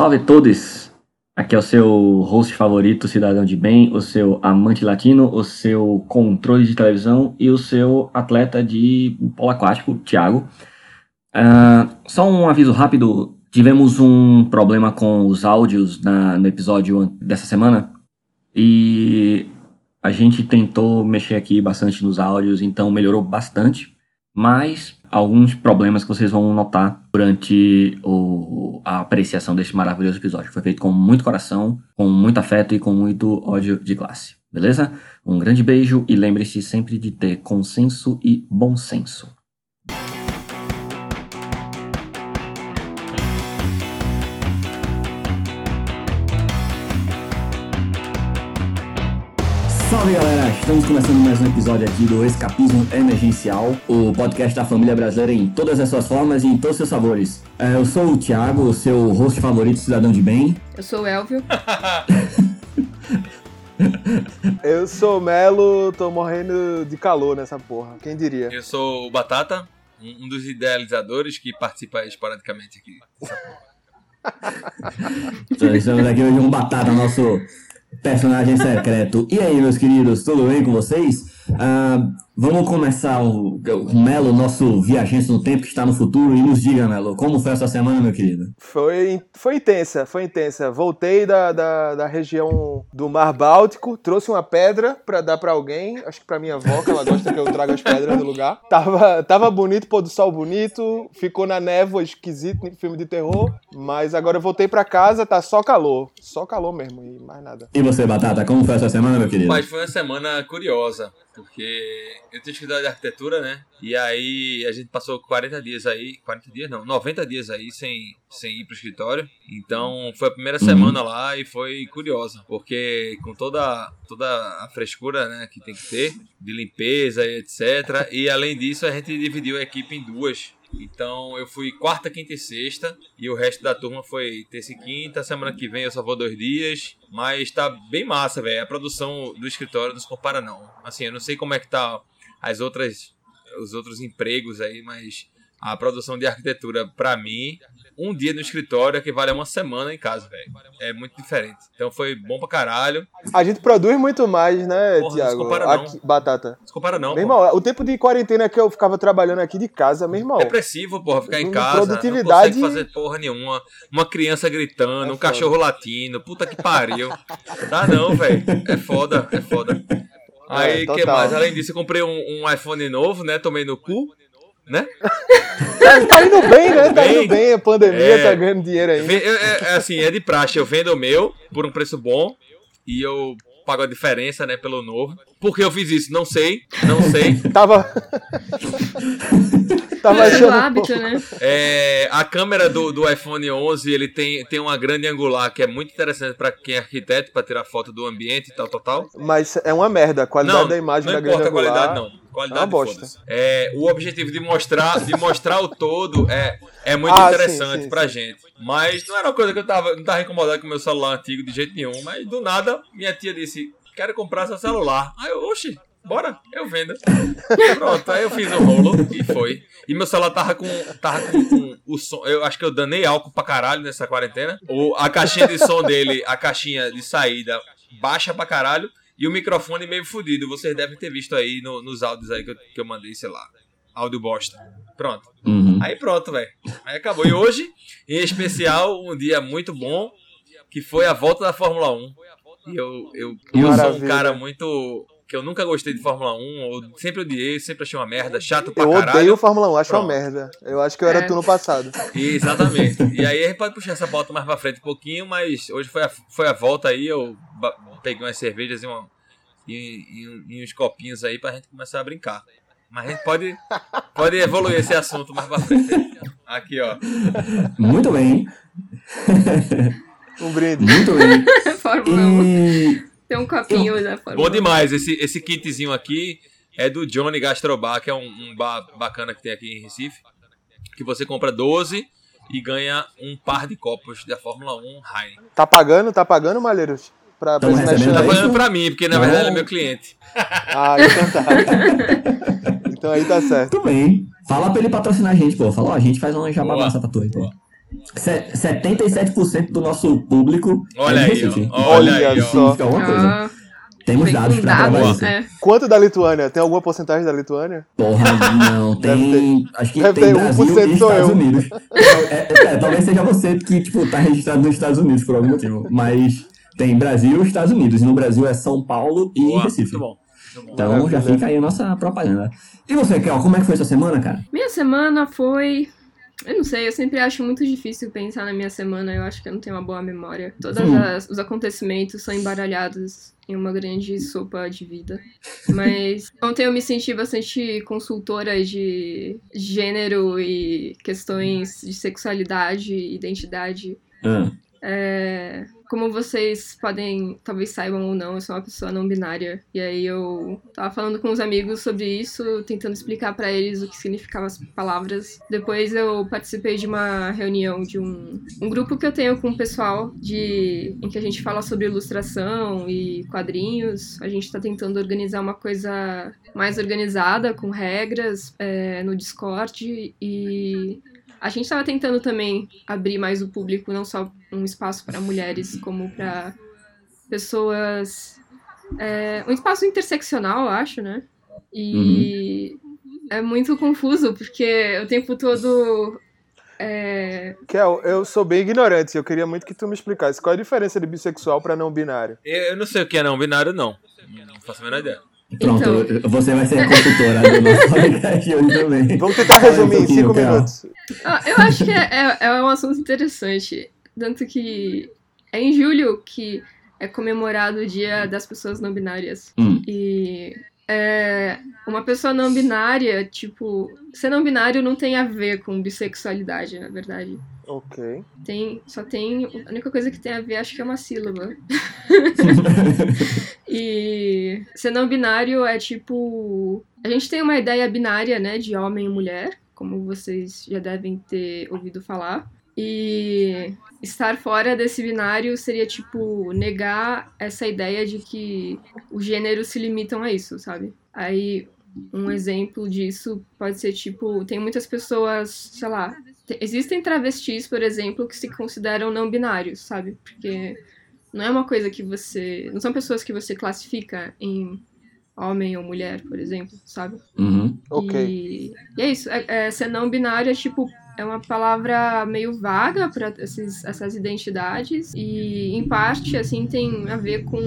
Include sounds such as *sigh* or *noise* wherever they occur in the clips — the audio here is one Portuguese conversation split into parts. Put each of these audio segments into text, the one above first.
Salve todos! Aqui é o seu host favorito, cidadão de bem, o seu amante latino, o seu controle de televisão e o seu atleta de polo aquático, Thiago. Uh, só um aviso rápido: tivemos um problema com os áudios na, no episódio dessa semana e a gente tentou mexer aqui bastante nos áudios, então melhorou bastante, mas alguns problemas que vocês vão notar durante o, a apreciação deste maravilhoso episódio. Foi feito com muito coração, com muito afeto e com muito ódio de classe. Beleza? Um grande beijo e lembre-se sempre de ter consenso e bom senso. Salve galera, estamos começando mais um episódio aqui do Escapismo Emergencial, o podcast da família brasileira em todas as suas formas e em todos os seus sabores. É, eu sou o Thiago, o seu host favorito, cidadão de bem. Eu sou o Elvio. *laughs* eu sou o Melo, tô morrendo de calor nessa porra, quem diria? Eu sou o Batata, um dos idealizadores que participa esporadicamente aqui. *laughs* Então, estamos aqui hoje com o Batata, nosso personagem secreto. E aí, meus queridos, tudo bem com vocês? Uh, vamos começar o, o Melo, nosso viajante no tempo que está no futuro, e nos diga, Melo, como foi essa semana, meu querido? Foi, foi intensa, foi intensa. Voltei da, da, da região do Mar Báltico, trouxe uma pedra para dar para alguém, acho que para minha avó, que ela gosta que eu traga as pedras do lugar. Tava, tava bonito, pôr do sol bonito, ficou na névoa esquisito, filme de terror, mas agora eu voltei para casa, tá só calor, só calor mesmo e mais nada. E você, Batata, como foi essa semana, meu querido? Mas foi uma semana curiosa porque eu tenho de arquitetura, né? E aí a gente passou 40 dias aí, 40 dias não, 90 dias aí sem, sem ir pro escritório. Então foi a primeira semana lá e foi curiosa, porque com toda, toda a frescura né, que tem que ter, de limpeza e etc. E além disso, a gente dividiu a equipe em duas. Então eu fui quarta, quinta e sexta. E o resto da turma foi terça e quinta. Semana que vem eu só vou dois dias. Mas tá bem massa, velho. A produção do escritório não se compara, não. Assim, eu não sei como é que tá as outras. Os outros empregos aí, mas a produção de arquitetura, para mim, um dia no escritório equivale a uma semana em casa, velho. É muito diferente. Então foi bom pra caralho. A gente produz muito mais, né, Porra, Tiago? Não se compara não. Aqui, batata. Não se compara não, meu irmão, o tempo de quarentena que eu ficava trabalhando aqui de casa, meu irmão. Depressivo, porra, ficar em casa. Produtividade. Não consegue fazer porra nenhuma. Uma criança gritando, é um cachorro latindo. Puta que pariu. Dá não, velho. É foda, é foda. Aí, o é, que mais? Além disso, eu comprei um, um iPhone novo, né? Tomei no cu né? tá, tá, indo bem, né? Tá indo bem, a pandemia é, tá ganhando dinheiro ainda. É, é, assim, é de praxe, eu vendo o meu por um preço bom e eu pago a diferença, né, pelo novo. Por que eu fiz isso? Não sei, não sei. *laughs* Tava... *laughs* Tava achando... hábito, né? É, a câmera do, do iPhone 11, ele tem, tem uma grande angular que é muito interessante para quem é arquiteto, para tirar foto do ambiente e tal, tal, tal. Mas é uma merda, a qualidade não, da imagem não da grande angular... Não importa a qualidade, não. Qualidade é bosta. É, o objetivo de mostrar, de mostrar o todo é, é muito ah, interessante sim, sim, pra sim. gente. Mas não era uma coisa que eu tava, não tava incomodado com o meu celular antigo de jeito nenhum. Mas do nada, minha tia disse: Quero comprar seu celular. Aí eu, oxi, bora, eu vendo. *laughs* Pronto, aí eu fiz o rolo e foi. E meu celular tava com, tava com, com, o som. Eu acho que eu danei álcool pra caralho nessa quarentena. O, a caixinha de som dele, a caixinha de saída, baixa pra caralho. E o microfone meio fodido. Vocês devem ter visto aí no, nos áudios aí que eu, que eu mandei, sei lá. Áudio bosta. Pronto. Uhum. Aí pronto, velho. Aí acabou. E hoje, em especial, um dia muito bom, que foi a volta da Fórmula 1. E eu, eu, eu sou um cara muito que eu nunca gostei de Fórmula 1, ou sempre odiei, sempre achei uma merda, chato pra eu caralho. Eu odeio Fórmula 1, acho Pronto. uma merda. Eu acho que eu era é. tu no passado. *laughs* Exatamente. E aí a gente pode puxar essa volta mais pra frente um pouquinho, mas hoje foi a, foi a volta aí, eu peguei umas cervejas e, uma, e, e, e uns copinhos aí pra gente começar a brincar. Mas a gente pode, pode evoluir esse assunto mais pra frente. Aqui, ó. Muito bem. *laughs* Um brinde. Muito bem. *laughs* Fórmula 1. E... Tem um copinho da Fórmula Bom demais. Esse, esse kitzinho aqui é do Johnny Gastrobar, que é um, um bar bacana que tem aqui em Recife. Que você compra 12 e ganha um par de copos da Fórmula 1 Heineken. Tá pagando, tá pagando, Malheiros? Pra, pra tá pagando pra mim, porque na Não. verdade ele é meu cliente. Ah, então tá. *laughs* então aí tá certo. Tudo bem. Fala pra ele patrocinar a gente, pô. Fala, ó, a gente faz uma jabá massa pra tu aí, pô. Se- 77% do nosso público Olha é aí. Olha aí, Olha ó. só. Significa alguma coisa. Ah, Temos dados provar dados. isso. É. Quanto da Lituânia? Tem alguma porcentagem da Lituânia? Porra, *laughs* não, tem. acho que deve tem ter Brasil 1% e Estados eu. Unidos. É, é, é, talvez seja você que, tipo, tá registrado nos Estados Unidos por algum motivo. Mas tem Brasil e Estados Unidos. E no Brasil é São Paulo e Boa, Recife. muito bom. Então já fica aí a nossa propaganda. E você, Kel, como é que foi sua semana, cara? Minha semana foi. Eu não sei, eu sempre acho muito difícil pensar na minha semana, eu acho que eu não tenho uma boa memória. Todos Hum. os acontecimentos são embaralhados em uma grande sopa de vida. Mas *laughs* ontem eu me senti bastante consultora de gênero e questões de sexualidade e identidade. Ah, É, como vocês podem, talvez saibam ou não, eu sou uma pessoa não binária. E aí eu tava falando com os amigos sobre isso, tentando explicar pra eles o que significavam as palavras. Depois eu participei de uma reunião de um, um grupo que eu tenho com o pessoal de em que a gente fala sobre ilustração e quadrinhos. A gente tá tentando organizar uma coisa mais organizada, com regras, é, no Discord e a gente estava tentando também abrir mais o público, não só um espaço para mulheres, como para pessoas. é, um espaço interseccional, eu acho, né? E é muito confuso, porque o tempo todo. é, Kel, eu sou bem ignorante. Eu queria muito que tu me explicasse qual é a diferença de bissexual pra não binário. Eu eu não sei o que é não binário, não. Não faço a menor ideia. Pronto, Então. você vai ser a consultora do nosso *laughs* podcast hoje também. Vamos tentar um resumir em pouquinho, cinco minutos. Ah, eu acho que é, é, é um assunto interessante. Tanto que é em julho que é comemorado o Dia das Pessoas Não Binárias. Hum. E é, uma pessoa não binária, tipo, ser não binário não tem a ver com bissexualidade, na verdade. Ok. Tem, só tem. A única coisa que tem a ver, acho que é uma sílaba. *laughs* E ser não binário é tipo. A gente tem uma ideia binária, né, de homem e mulher, como vocês já devem ter ouvido falar. E estar fora desse binário seria tipo negar essa ideia de que os gêneros se limitam a isso, sabe? Aí um exemplo disso pode ser tipo, tem muitas pessoas, sei lá, te- existem travestis, por exemplo, que se consideram não binários, sabe? Porque não é uma coisa que você. Não são pessoas que você classifica em homem ou mulher, por exemplo, sabe? Uhum. Ok. E, e é isso. É, é, ser não binário é tipo. É uma palavra meio vaga para essas identidades e, em parte, assim, tem a ver com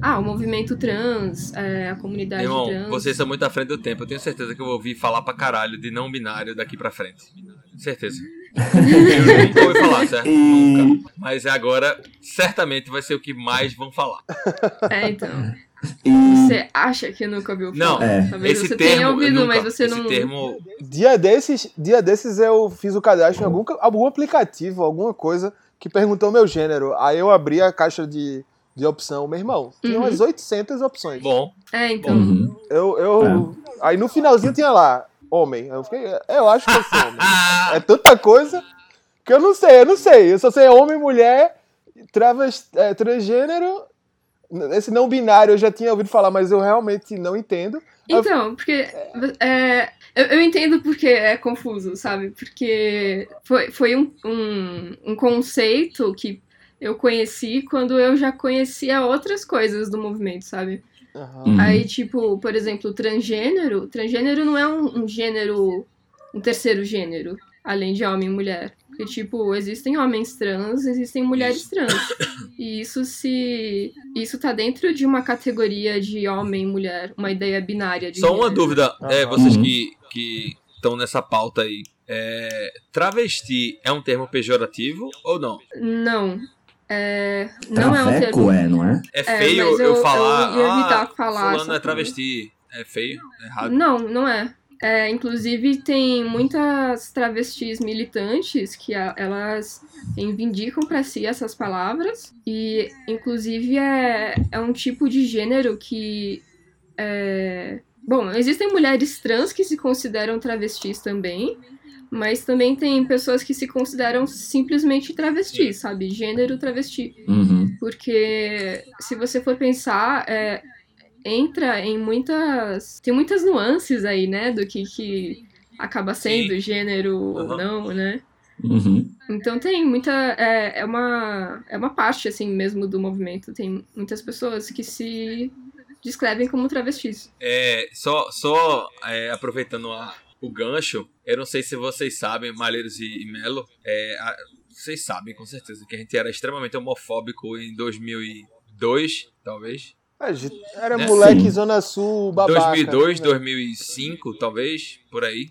ah, o movimento trans, é, a comunidade Irmão, trans. vocês são muito à frente do tempo. Eu tenho certeza que eu vou ouvir falar pra caralho de não binário daqui pra frente. Certeza. *laughs* Eu nunca ouvi falar, certo? E- Nunca. Mas agora, certamente vai ser o que mais vão falar. É, então. E Você acha que nunca ouviu Não, falar? É. Talvez esse você termo. tenha ouvido, nunca- mas você não. termo. Dia desses, dia desses eu fiz o cadastro em algum, algum aplicativo, alguma coisa que perguntou meu gênero. Aí eu abri a caixa de, de opção. Meu irmão, tinha Uhum. umas 800 opções. Bom, É, então. Uhum. Eu, eu, Aí no finalzinho tinha lá, homem. Eu fiquei, eu acho que eu sou homem. É tanta coisa que eu não sei, eu não sei. Eu só sei homem, mulher, travest, é, transgênero. Esse não binário eu já tinha ouvido falar, mas eu realmente não entendo. Então, porque é, eu, eu entendo porque é confuso, sabe? Porque foi, foi um, um, um conceito que eu conheci quando eu já conhecia outras coisas do movimento, sabe? Uhum. Aí, tipo, por exemplo, transgênero. Transgênero não é um, um gênero, um terceiro gênero, além de homem e mulher. Porque, tipo, existem homens trans, existem mulheres trans. E isso se. Isso tá dentro de uma categoria de homem e mulher, uma ideia binária de só uma dúvida. É, vocês Uhum. que que estão nessa pauta aí. É, travesti é um termo pejorativo ou não? Não. É, não é um Traveco termo. é, não é? É É, feio mas eu, eu- falar. eu ia evitar ah, falar Fulano é travesti. É feio? É errado. Não, não é. É, inclusive, tem muitas travestis militantes que a- elas reivindicam para si essas palavras. E, inclusive, é, é um tipo de gênero que. É... Bom, existem mulheres trans que se consideram travestis também. Mas também tem pessoas que se consideram simplesmente travestis, sabe? Gênero travesti. Uhum. Porque se você for pensar, é, entra em muitas. Tem muitas nuances aí, né? Do que, que acaba sendo gênero ou Uhum. não, né? Uhum. Então tem muita. É, é, uma, é uma parte, assim, mesmo do movimento. Tem muitas pessoas que se descrevem como travestis. É, só só é, aproveitando a, o gancho, eu não sei se vocês sabem, Malheiros e, e Melo, é, a, vocês sabem com certeza que a gente era extremamente homofóbico em 2002, talvez. Era né? moleque Sim. Zona Sul, babaca. 2002, né? 2005, talvez, por aí.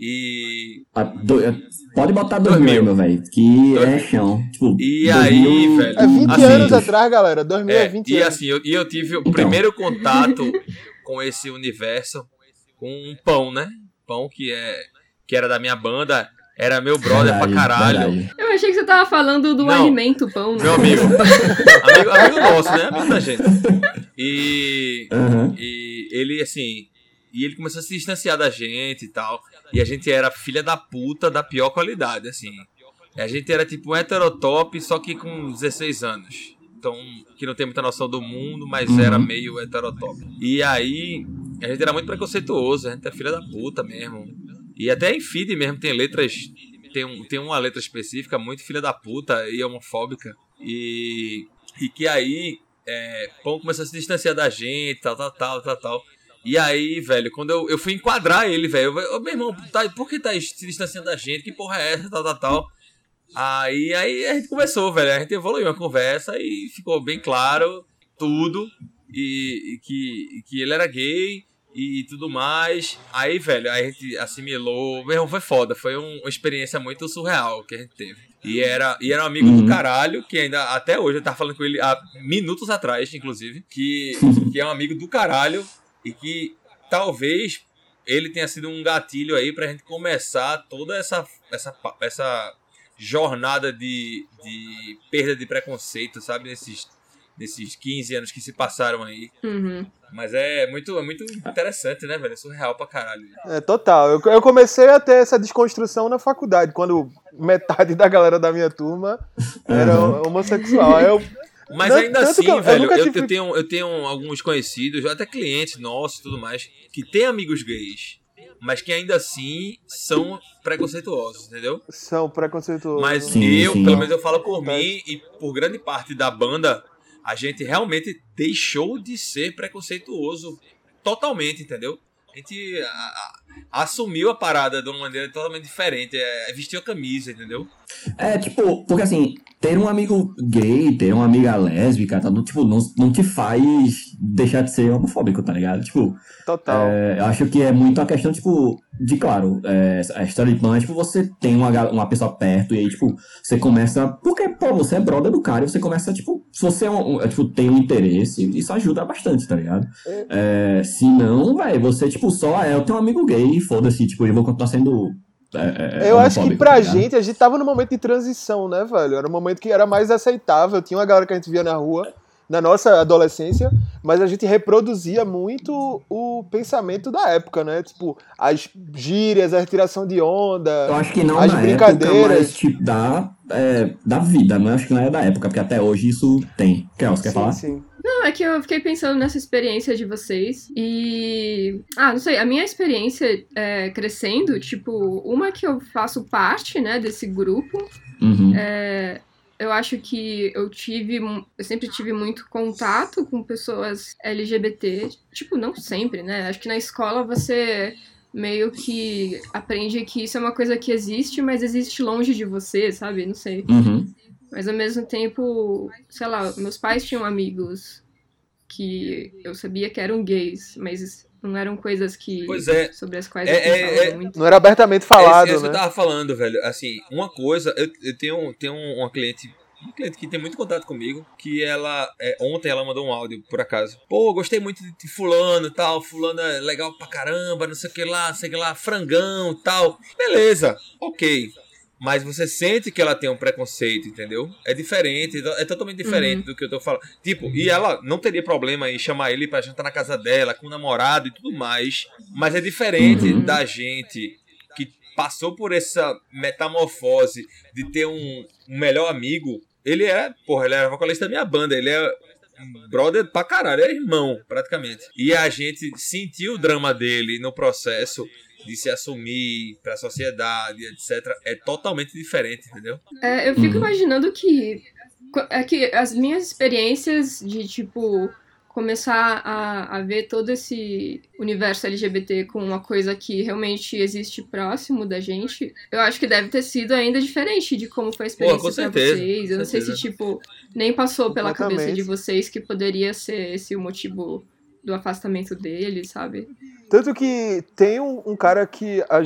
E. do, é, pode botar 2000, meu velho, que 2000. é chão. Tipo, e 2000... aí, velho. É 20 assim, anos atrás, galera. 2000 é, 20 e anos. assim, eu, e eu tive o então. primeiro contato com esse universo com um pão, né? Pão que, é, que era da minha banda. Era meu brother verdade, pra caralho. Verdade. Eu achei que você tava falando do Não, alimento pão. Né? Meu amigo. *laughs* amigo. Amigo nosso, né? Amigo da gente. E, uhum. e ele, assim, e ele começou a se distanciar da gente e tal. E a gente era filha da puta da pior qualidade, assim. A gente era tipo um heterotop, só que com 16 anos. Então, que não tem muita noção do mundo, mas uhum. era meio heterotop. E aí, a gente era muito preconceituoso, a gente é filha da puta mesmo. E até em feed mesmo tem letras. Tem, um, tem uma letra específica muito filha da puta e homofóbica. E, e que aí, é, Pão começou a se distanciar da gente, tal, tal, tal, tal, tal. E aí, velho, quando eu, eu fui enquadrar ele, velho, eu, meu irmão, tá, por que tá se distanciando da gente? Que porra é essa? Tal, tal, tal. Aí, aí a gente começou, velho. A gente evoluiu a conversa e ficou bem claro tudo. E, e que, e que ele era gay e tudo mais. Aí, velho, a gente assimilou. Meu irmão, foi foda. Foi um, uma experiência muito surreal que a gente teve. E era, e era um amigo uhum. do caralho, que ainda até hoje eu tava falando com ele há minutos atrás, inclusive, que, *laughs* que é um amigo do caralho e que talvez ele tenha sido um gatilho aí pra gente começar toda essa, essa, essa jornada de, de perda de preconceito, sabe? Nesses, nesses 15 anos que se passaram aí. Uhum. Mas é muito, é muito interessante, né, velho? É surreal pra caralho. É, total. Eu, eu comecei a ter essa desconstrução na faculdade, quando metade da galera da minha turma era uhum. homossexual. Eu mas não, ainda assim, eu, velho, eu, tive... eu, tenho, eu tenho alguns conhecidos, até clientes nossos e tudo mais, que têm amigos gays, mas que ainda assim são preconceituosos, entendeu? São preconceituosos. Mas sim, eu, sim. pelo menos eu falo por mim e por grande parte da banda, a gente realmente deixou de ser preconceituoso totalmente, entendeu? A gente a, assumiu a parada de uma maneira totalmente diferente, é, é vestir a camisa, entendeu? É, tipo, porque assim, ter um amigo gay, ter uma amiga lésbica, tá, não, tipo, não, não te faz deixar de ser homofóbico, tá ligado? Tipo, Total. É, eu acho que é muito a questão, tipo, de claro, é, a história de é, tipo, você tem uma, uma pessoa perto e aí, tipo, você começa. Porque, pô, você é brother do cara e você começa, tipo, se você é um, é, tipo, tem um interesse, isso ajuda bastante, tá ligado? É. é se não, velho, você, tipo, só é, eu tenho um amigo gay, foda-se, tipo, eu vou continuar sendo é, é, eu acho que pra tá gente, a gente tava num momento de transição, né, velho? Era um momento que era mais aceitável. Tinha uma galera que a gente via na rua, na nossa adolescência, mas a gente reproduzia muito o pensamento da época, né? Tipo, as gírias, a retiração de onda, eu acho que não as brincadeiras. Época, mas, tipo, da, é, da vida, não acho que não é da época, porque até hoje isso tem. Quer, você quer sim, falar? Sim. Não, é que eu fiquei pensando nessa experiência de vocês e. Ah, não sei, a minha experiência é, crescendo, tipo, uma que eu faço parte, né, desse grupo. Uhum. É, eu acho que eu tive. Eu sempre tive muito contato com pessoas LGBT. Tipo, não sempre, né? Acho que na escola você meio que aprende que isso é uma coisa que existe, mas existe longe de você, sabe? Não sei. Uhum. Mas ao mesmo tempo, sei lá, meus pais tinham amigos que eu sabia que eram gays, mas não eram coisas que é. sobre as quais é, eu é, é, muito. Não era abertamente falado, é, é né? eu tava falando, velho. Assim, uma coisa, eu, eu tenho, tenho uma cliente uma cliente que tem muito contato comigo, que ela, é, ontem ela mandou um áudio, por acaso. Pô, gostei muito de fulano e tal, fulano é legal pra caramba, não sei o que lá, não sei o que lá, frangão e tal. Beleza, ok. Mas você sente que ela tem um preconceito, entendeu? É diferente, é totalmente diferente uhum. do que eu tô falando. Tipo, e ela não teria problema em chamar ele pra jantar na casa dela, com o namorado e tudo mais. Mas é diferente uhum. da gente que passou por essa metamorfose de ter um, um melhor amigo. Ele é, porra, ele é vocalista da minha banda, ele é brother pra caralho, é irmão, praticamente. E a gente sentiu o drama dele no processo de se assumir para a sociedade, etc., é totalmente diferente, entendeu? É, eu fico Uhum. imaginando que, é que as minhas experiências de, tipo, começar a, a ver todo esse universo LGBT com uma coisa que realmente existe próximo da gente, eu acho que deve ter sido ainda diferente de como foi a experiência com pra certeza, vocês. Eu com não sei se, tipo, nem passou pela cabeça de vocês que poderia ser esse o motivo do afastamento dele, sabe? Tanto que tem um, um cara que, a,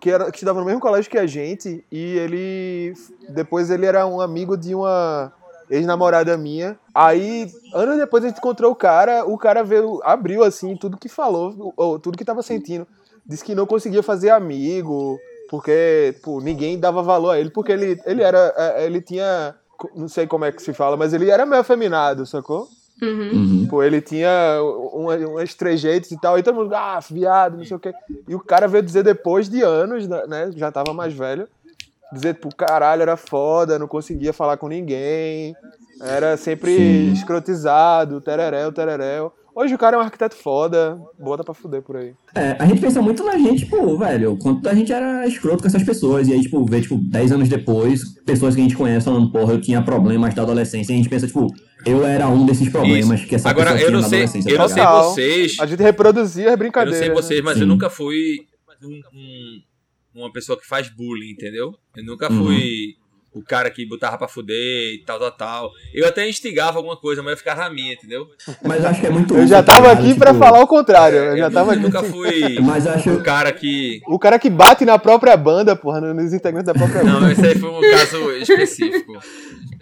que, era, que estudava no mesmo colégio que a gente, e ele. Depois ele era um amigo de uma ex-namorada minha. Aí, anos depois a gente encontrou o cara, o cara veio, abriu assim, tudo que falou, ou, tudo que tava sentindo. Disse que não conseguia fazer amigo, porque pô, ninguém dava valor a ele, porque ele, ele era. é, Ele tinha. Não sei como é que se fala, mas ele era meio afeminado, sacou? Uhum. Uhum. Pô, ele tinha uma, umas trejeitos e tal, e todo mundo, ah, viado, não sei o quê. E o cara veio dizer depois de anos, né, já tava mais velho, dizer, pô, caralho, era foda, não conseguia falar com ninguém, era sempre Sim. escrotizado, tereréu, tereréu. Hoje o cara é um arquiteto foda, bota pra fuder por aí. É, a gente pensa muito na gente, tipo, velho, quanto a gente era escroto com essas pessoas. E aí, tipo, vê, tipo, 10 anos depois, pessoas que a gente conhece falando, porra, eu tinha problemas da adolescência. E a gente pensa, tipo, eu era um desses problemas que essa Agora, pessoa eu tinha não na sei, adolescência. eu não sei vocês, A gente reproduzia as eu não brincadeiras. sei vocês, mas Sim. eu nunca fui um- um- uma pessoa que faz bullying, entendeu? Eu nunca Uhum. O cara que botava pra fuder e tal, tal, tal. Eu até instigava alguma coisa, mas eu ficava na minha, entendeu? Mas eu acho que é muito. Eu já tava aqui pra Tipo, falar o contrário, eu já tava aqui. nunca assim, fui *laughs* Mas eu acho. o cara que. O cara que bate na própria banda, porra, nos integrantes da própria banda. Não, esse aí foi um caso específico.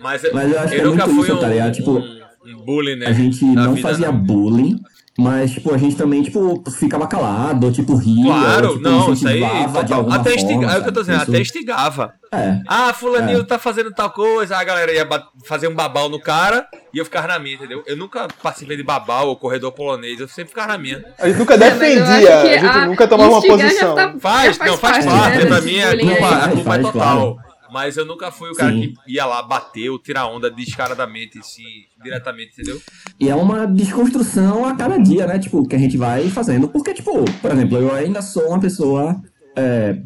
Mas, eu- Mas eu acho que eu é nunca muito fui isso, um, tá ligado? Tipo, um, um bullying, né? A gente não fazia não. bullying, mas, tipo, a gente também, tipo, ficava calado, ou, tipo, ria. Claro, ou, tipo, não, isso aí. total- até forma, instigava, é o que eu tô dizendo, Isso- até instigava. É. Ah, fulaninho É. tá fazendo tal coisa, a galera ia fazer um babau no cara e eu ficava na minha, entendeu? Eu nunca participei de babau ou corredor polonês, eu sempre ficava na minha. A gente nunca É, defendia, a gente a nunca tomava uma posição. tá- Faz, já não, faz parte, parte, né, pra mim a bullying culpa, a Faz, culpa é faz, total. claro. Mas eu nunca fui o cara Sim. que ia lá bater ou tirar onda descaradamente, assim, diretamente, entendeu? E é uma desconstrução a cada dia, né? Tipo, que a gente vai fazendo. Porque, tipo, por exemplo, eu ainda sou uma pessoa é,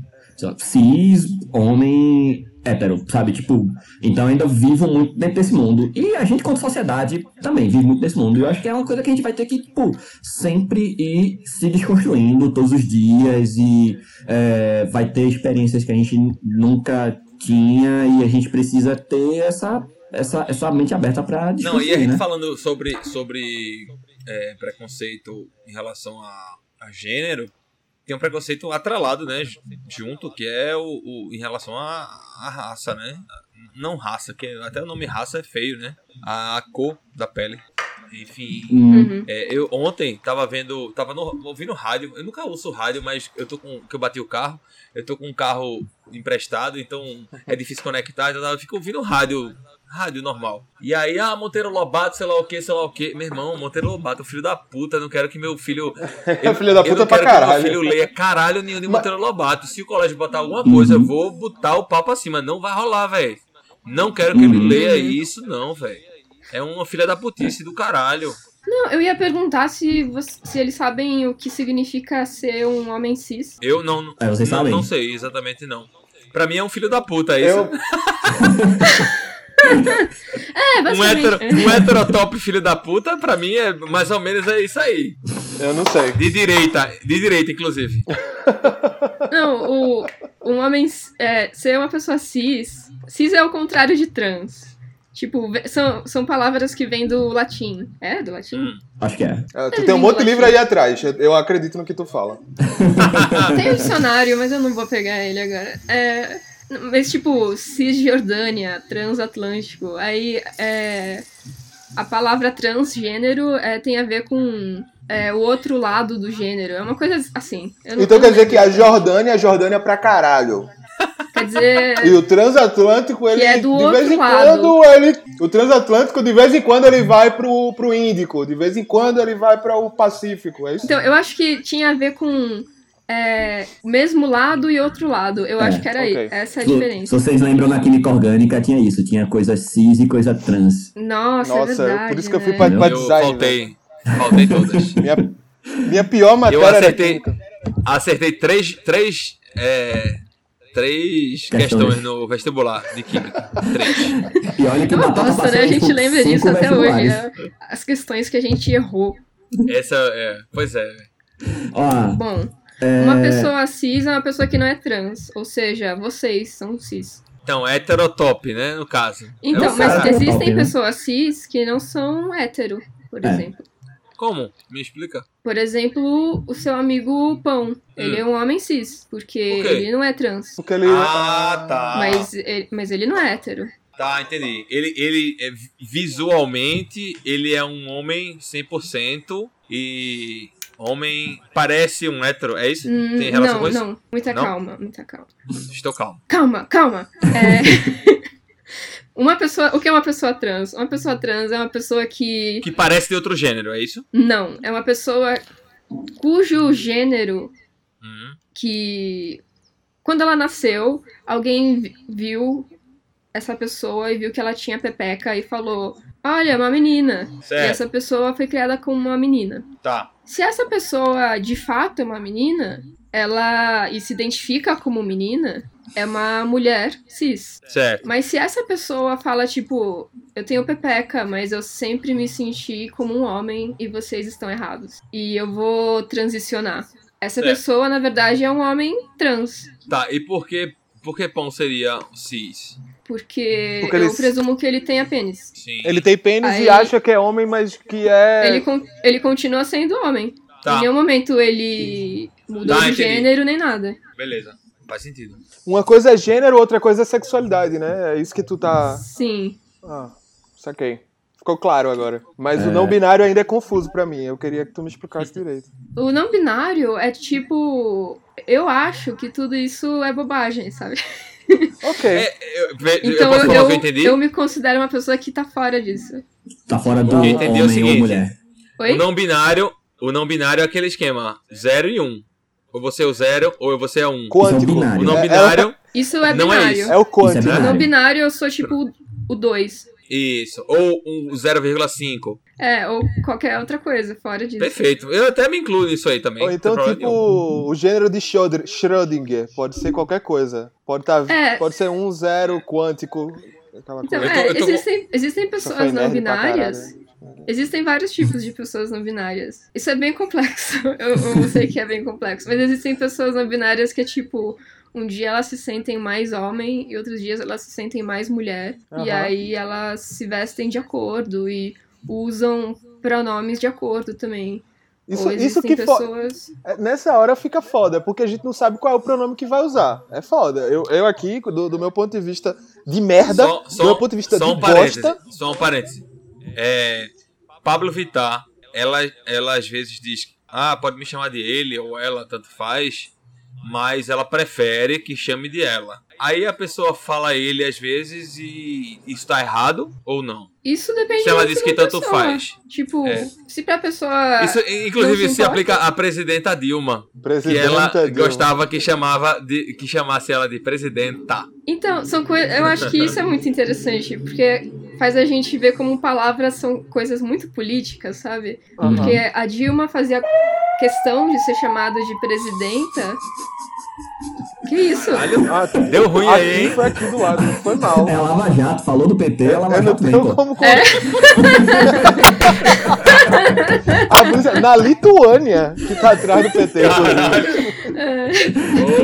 cis, homem, hétero, sabe? Tipo, então ainda vivo muito dentro desse mundo. E a gente, como sociedade, também vive muito desse mundo. E eu acho que é uma coisa que a gente vai ter que, tipo, sempre ir se desconstruindo todos os dias e é, vai ter experiências que a gente nunca tinha e a gente precisa ter essa. Essa, essa mente aberta pra Não, desconstruir, e a gente né? falando sobre, sobre é, preconceito em relação a, a gênero, tem um preconceito atrelado, né, ju- junto, que é o, o- em relação à à raça, né? Não raça, que até o nome raça é feio, né? A, cor da pele. Enfim, Hum, Uhum. é, eu ontem tava vendo, tava no- ouvindo rádio. Eu nunca ouço rádio, mas eu tô com que eu bati o carro. Eu tô com um carro emprestado, então é difícil conectar. Então eu fico ouvindo rádio, rádio normal. E aí, ah, Monteiro Lobato, sei lá o que, sei lá o que. Meu irmão, Monteiro Lobato, filho da puta. Não quero que meu filho. Eu, *laughs* Filho da eu puta não pra quero que caralho. meu filho leia caralho nenhum de Monteiro Lobato. Se o colégio botar alguma coisa, eu vou botar o pau pra cima. Não vai rolar, velho. Não quero que ele Uhum. leia isso, não, velho. É uma filha da putice do caralho. Não, eu ia perguntar se, você- se eles sabem o que significa ser um homem cis. Eu não, É, vocês não, sabem? não sei exatamente não. Pra mim é um filho da puta isso. Eu, *laughs* É, Um, hétero, um heterotop filho da puta, pra mim é mais ou menos é isso aí. eu não sei. De direita, de direita inclusive. *laughs* Não, o, um homem. É, ser uma pessoa cis. Cis é o contrário de trans. Tipo, são, são palavras que vêm do latim. É, do latim? Hum. acho que é. É, tu tem um monte de livro aí atrás, eu- eu acredito no que tu fala. *laughs* Tem um dicionário, mas eu não vou pegar ele agora. É, mas, tipo, Cisjordânia, transatlântico. Aí, é, a palavra transgênero é, tem a ver com é, o outro lado do gênero. É uma coisa assim. eu não- Então quer dizer que a. Jordânia é a Jordânia pra caralho. Quer dizer. E o transatlântico, ele é do de outro vez em lado. quando ele. O transatlântico, de vez em quando, ele vai pro, pro Índico, de vez em quando ele vai para o Pacífico. É isso? Então, eu acho que tinha a ver com é, o mesmo lado e outro lado. Eu É, acho que era ok. aí. Essa é a Se, se diferença. vocês lembram na química orgânica, tinha isso. Tinha coisa cis e coisa trans. Nossa, é Nossa, verdade. por isso que eu fui né? pra, pra Eu design. faltei, faltei todas. *laughs* Minha, minha pior matéria Eu era acertei, acertei três, três, é, três Questões. questões no vestibular de química. Três. E olha que É uma Batata né? A gente lembra disso até hoje. né? As questões que a gente errou. Essa é, pois é. Ó, Bom, é, uma pessoa cis é uma pessoa que não é trans. Ou seja, vocês são cis. Então, heterotop, né, no caso. Então, É mas existem né? pessoas cis que não são hétero, por É. exemplo. Como? Me explica. Por exemplo, o seu amigo Pão. Ele Hum. é um homem cis, porque Por ele não é trans. Porque ele. Ah, tá. Mas, ele, mas ele não é hétero. Tá, entendi. Ele, ele é, visualmente, ele é um homem 100% e homem parece um hétero, é isso? Hum, Tem relação não, com isso? não. Muita Não? calma, muita calma. Estou calmo. Calma, calma. É... *laughs* uma pessoa. O que é uma pessoa trans? Uma pessoa trans é uma pessoa que. Que parece de outro gênero, é isso? Não, é uma pessoa cujo gênero Hum. que. Quando ela nasceu, alguém vi- viu essa pessoa e viu que ela tinha pepeca e falou: Olha, uma menina. E Certo. essa pessoa foi criada como uma menina. Tá. Se essa pessoa de fato é uma menina, ela e se identifica como menina, é uma mulher cis. Certo. Mas se essa pessoa fala, tipo, eu tenho pepeca, mas eu sempre me senti como um homem e vocês estão errados. E eu vou transicionar. Essa Certo. pessoa, na verdade, é um homem trans. Tá, e por que, por que pão seria cis? Porque, Porque eu eles- presumo que ele tenha pênis. Sim. Ele tem pênis Aí- e acha que é homem, mas que é. Ele, con- ele continua sendo homem. Tá, Em nenhum momento ele mudou de gênero nem nada. beleza. Faz sentido. Uma coisa é gênero, outra coisa é sexualidade, né? É isso que tu tá. Sim. Ah, saquei. Ficou claro agora. Mas É. o não binário ainda é confuso pra mim. Eu queria que tu me explicasse direito. O não binário é tipo. Eu acho que tudo isso é bobagem, sabe? *laughs* Ok. É, eu, Então eu eu, falar o eu, que eu entendi? eu me considero uma pessoa que tá fora disso. tá fora do Eu homem entendi o ou seguinte. mulher. Oi? O não binário, o não binário é aquele esquema 0 e 1. Um. Ou você é o 0 ou você é 1. Um. Quântico. Isso é binário. O não É- binário, Isso é Não é binário. isso. É o quântico. Isso é No binário. binário eu sou tipo o 2. isso. Ou um 0,5. É, ou qualquer outra coisa fora disso. Perfeito. Eu até me incluo nisso aí também. Ou não então, tipo, nenhum. o gênero de Schrödinger. Pode ser qualquer coisa. Pode, tá, É. pode ser um, zero, quântico. Então, coisa. Eu tô- é, eu tô- existem, existem pessoas não binárias. Existem vários tipos de pessoas não binárias. Isso é bem complexo. *laughs* Eu, eu sei que é bem complexo. Mas existem pessoas não binárias que é tipo. Um dia elas se sentem mais homem e outros dias elas se sentem mais mulher. E Aham. aí elas se vestem de acordo e usam pronomes de acordo também. Isso, Ou isso existem que fo- pessoas. é, Nessa hora fica foda, porque a gente não sabe qual é o pronome que vai usar. É foda. Eu, eu aqui, do, do meu ponto de vista de merda, Só, do meu ponto de vista só de um parêntese. bosta. Só um parêntese. É, Pablo Vittar, ela, ela às vezes diz: Ah, pode me chamar de ele ou ela, tanto faz. Mas ela prefere que chame de ela. Aí a pessoa fala ele às vezes e isso tá errado ou não? Isso depende Se ela diz que tanto pessoa. faz. Tipo, É. se pra pessoa. Isso, inclusive, se se aplica à presidenta Dilma. Que Presidenta ela Dilma. gostava que chamava de, que chamasse ela de presidenta. Então, são coisas. Eu acho que isso é muito interessante, porque faz a gente ver como palavras são coisas muito políticas, sabe? Aham. Porque a Dilma fazia questão de ser chamada de presidenta. Que isso? Ah, deu ruim aqui aí, hein? foi aqui do lado, não foi mal. É Lava Jato, falou do PT, é Lava Eu não Jato tenho pô. como. É. *laughs* A na Lituânia, que tá atrás do PT.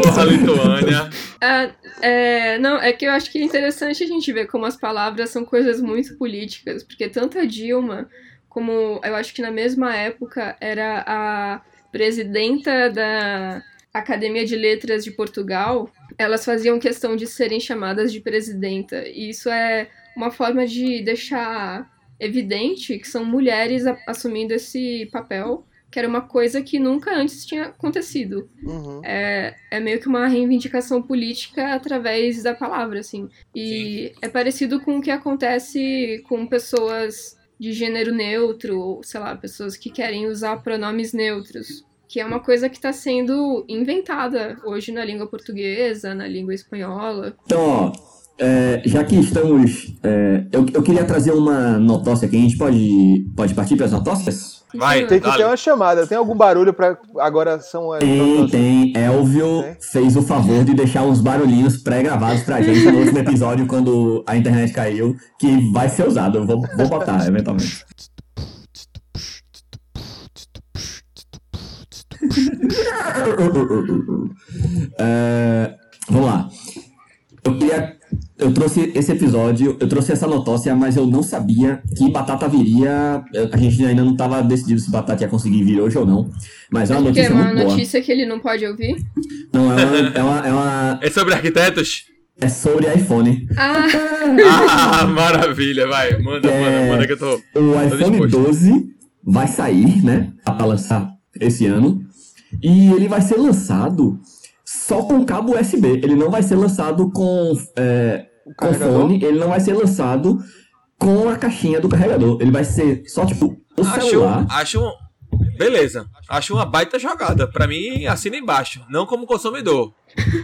Porra, Lituânia. *laughs* ah, é, não, é que eu acho que é interessante a gente ver como as palavras são coisas muito políticas, porque tanto a Dilma como eu acho que na mesma época era a presidenta da Academia de Letras de Portugal, elas faziam questão de serem chamadas de presidenta. E isso é uma forma de deixar evidente que são mulheres a- assumindo esse papel, que era uma coisa que nunca antes tinha acontecido. Uhum. É, é meio que uma reivindicação política através da palavra, assim. E é parecido com o que acontece com pessoas de gênero neutro, ou, sei lá, pessoas que querem usar pronomes neutros. Que é uma coisa que está sendo inventada hoje na língua portuguesa, na língua espanhola. Então, ó, é, já que estamos. é, eu, eu queria trazer uma notócia aqui. A gente pode, pode partir para as notócias? Vai, Tem que dale. ter uma chamada. Tem algum barulho pra. Agora são as. Tem, tem. Elvio Tem? fez o favor de deixar uns barulhinhos pré-gravados pra gente no último episódio, quando a internet caiu, que vai ser usado. Eu vou, vou botar, eventualmente. *laughs* É, vamos lá. Eu queria. Eu trouxe esse episódio, eu trouxe essa notócia, mas eu não sabia que Batata viria. A gente ainda não estava decidido se Batata ia conseguir vir hoje ou não. Mas é uma Porque é notícia uma muito boa. notícia que ele não pode ouvir. Não, é uma, é uma, é uma- É sobre arquitetos? É sobre iPhone. Ah, Ah, *laughs* maravilha, vai. Manda, É. manda, manda que eu tô. O iPhone disposto. 12 vai sair, né? Tá pra lançar esse ano. E ele vai ser lançado só com cabo USB. Ele não vai ser lançado com, é, O fone. Ele não vai ser lançado com a caixinha do carregador. Ele vai ser só, tipo, o Acho, celular. acho um... Beleza. Acho uma baita jogada. Pra mim, assina embaixo. Não como consumidor.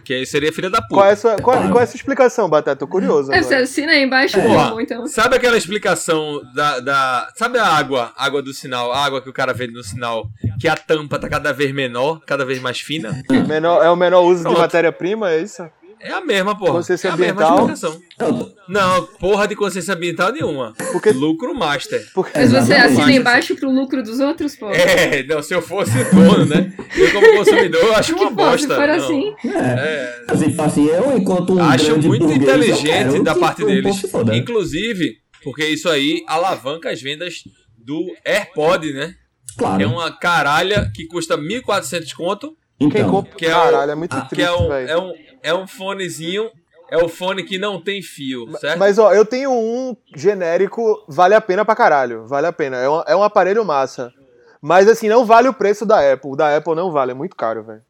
Que aí seria filha da puta. Qual é, a sua, qual, qual é a sua explicação, Batata? Tô curioso. é, você agora. assina aí embaixo, É. bom, então. Sabe aquela explicação da, da. Sabe a água? Água do sinal, a água que o cara vende no sinal, que a tampa tá cada vez menor, cada vez mais fina? Menor- é o menor uso Pronto. de matéria-prima, é isso? É a mesma, porra. Consciência é a mesma ambiental. Não, Não, porra de consciência ambiental nenhuma. Porque- Lucro master. Porque, Mas você assina embaixo pro lucro dos outros, pô? É, não, se eu fosse dono, né? Eu como consumidor, eu acho que uma *laughs* pô, bosta. se for não. assim. é. É, Assim, assim, eu, enquanto um acho muito inteligente da parte deles. Inclusive, porque isso aí alavanca as vendas do AirPod, né? Claro. É uma caralha que custa 1.400 conto. quem Então, compra. que é Caralho, é muito ah, Que é triste, um, velho. é, um, é um fonezinho. É o fone que não tem fio, certo? Mas ó, eu tenho um genérico, vale a pena pra caralho. Vale a pena. É um, é um aparelho massa. Mas assim, não vale o preço da Apple. O da Apple não vale, é muito caro, velho.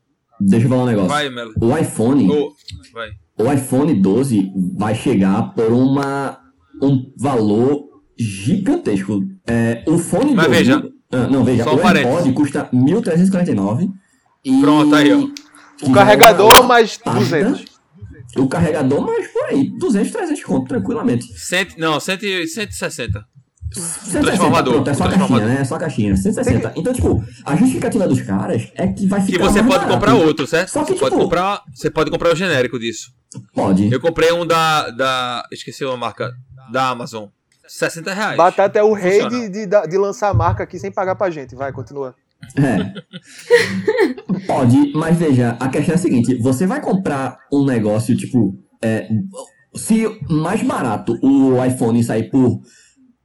deixa eu falar um negócio. Vai, Melo. O iPhone, vai. o iPhone 12 vai chegar por uma, um valor gigantesco. É, o fone Mas de veja, ouvido- Ah, não, veja, só um o AirPod parênteses. custa 1.349. E Pronto, aí, ó. Que O carregador, é uma mais parda. 200. O carregador, mais por aí, 200, 300 conto, tranquilamente. Cento, não, 100, 160. 160, transformador, pronto, é só caixinha, né? É só a caixinha, 160. Então, tipo, a justificativa dos caras é que vai Que ficar você mais pode barato. comprar outro, certo? Só que, você, pode tipo- comprar, você pode comprar o genérico disso. Pode. Eu comprei um da. da esqueci a marca. Da Amazon. 60 reais. Batata é o rei de, de, de lançar a marca aqui sem pagar pra gente. Vai, continua. É. Pode, mas veja, a questão é a seguinte: você vai comprar um negócio, tipo, é, se mais barato o iPhone sair por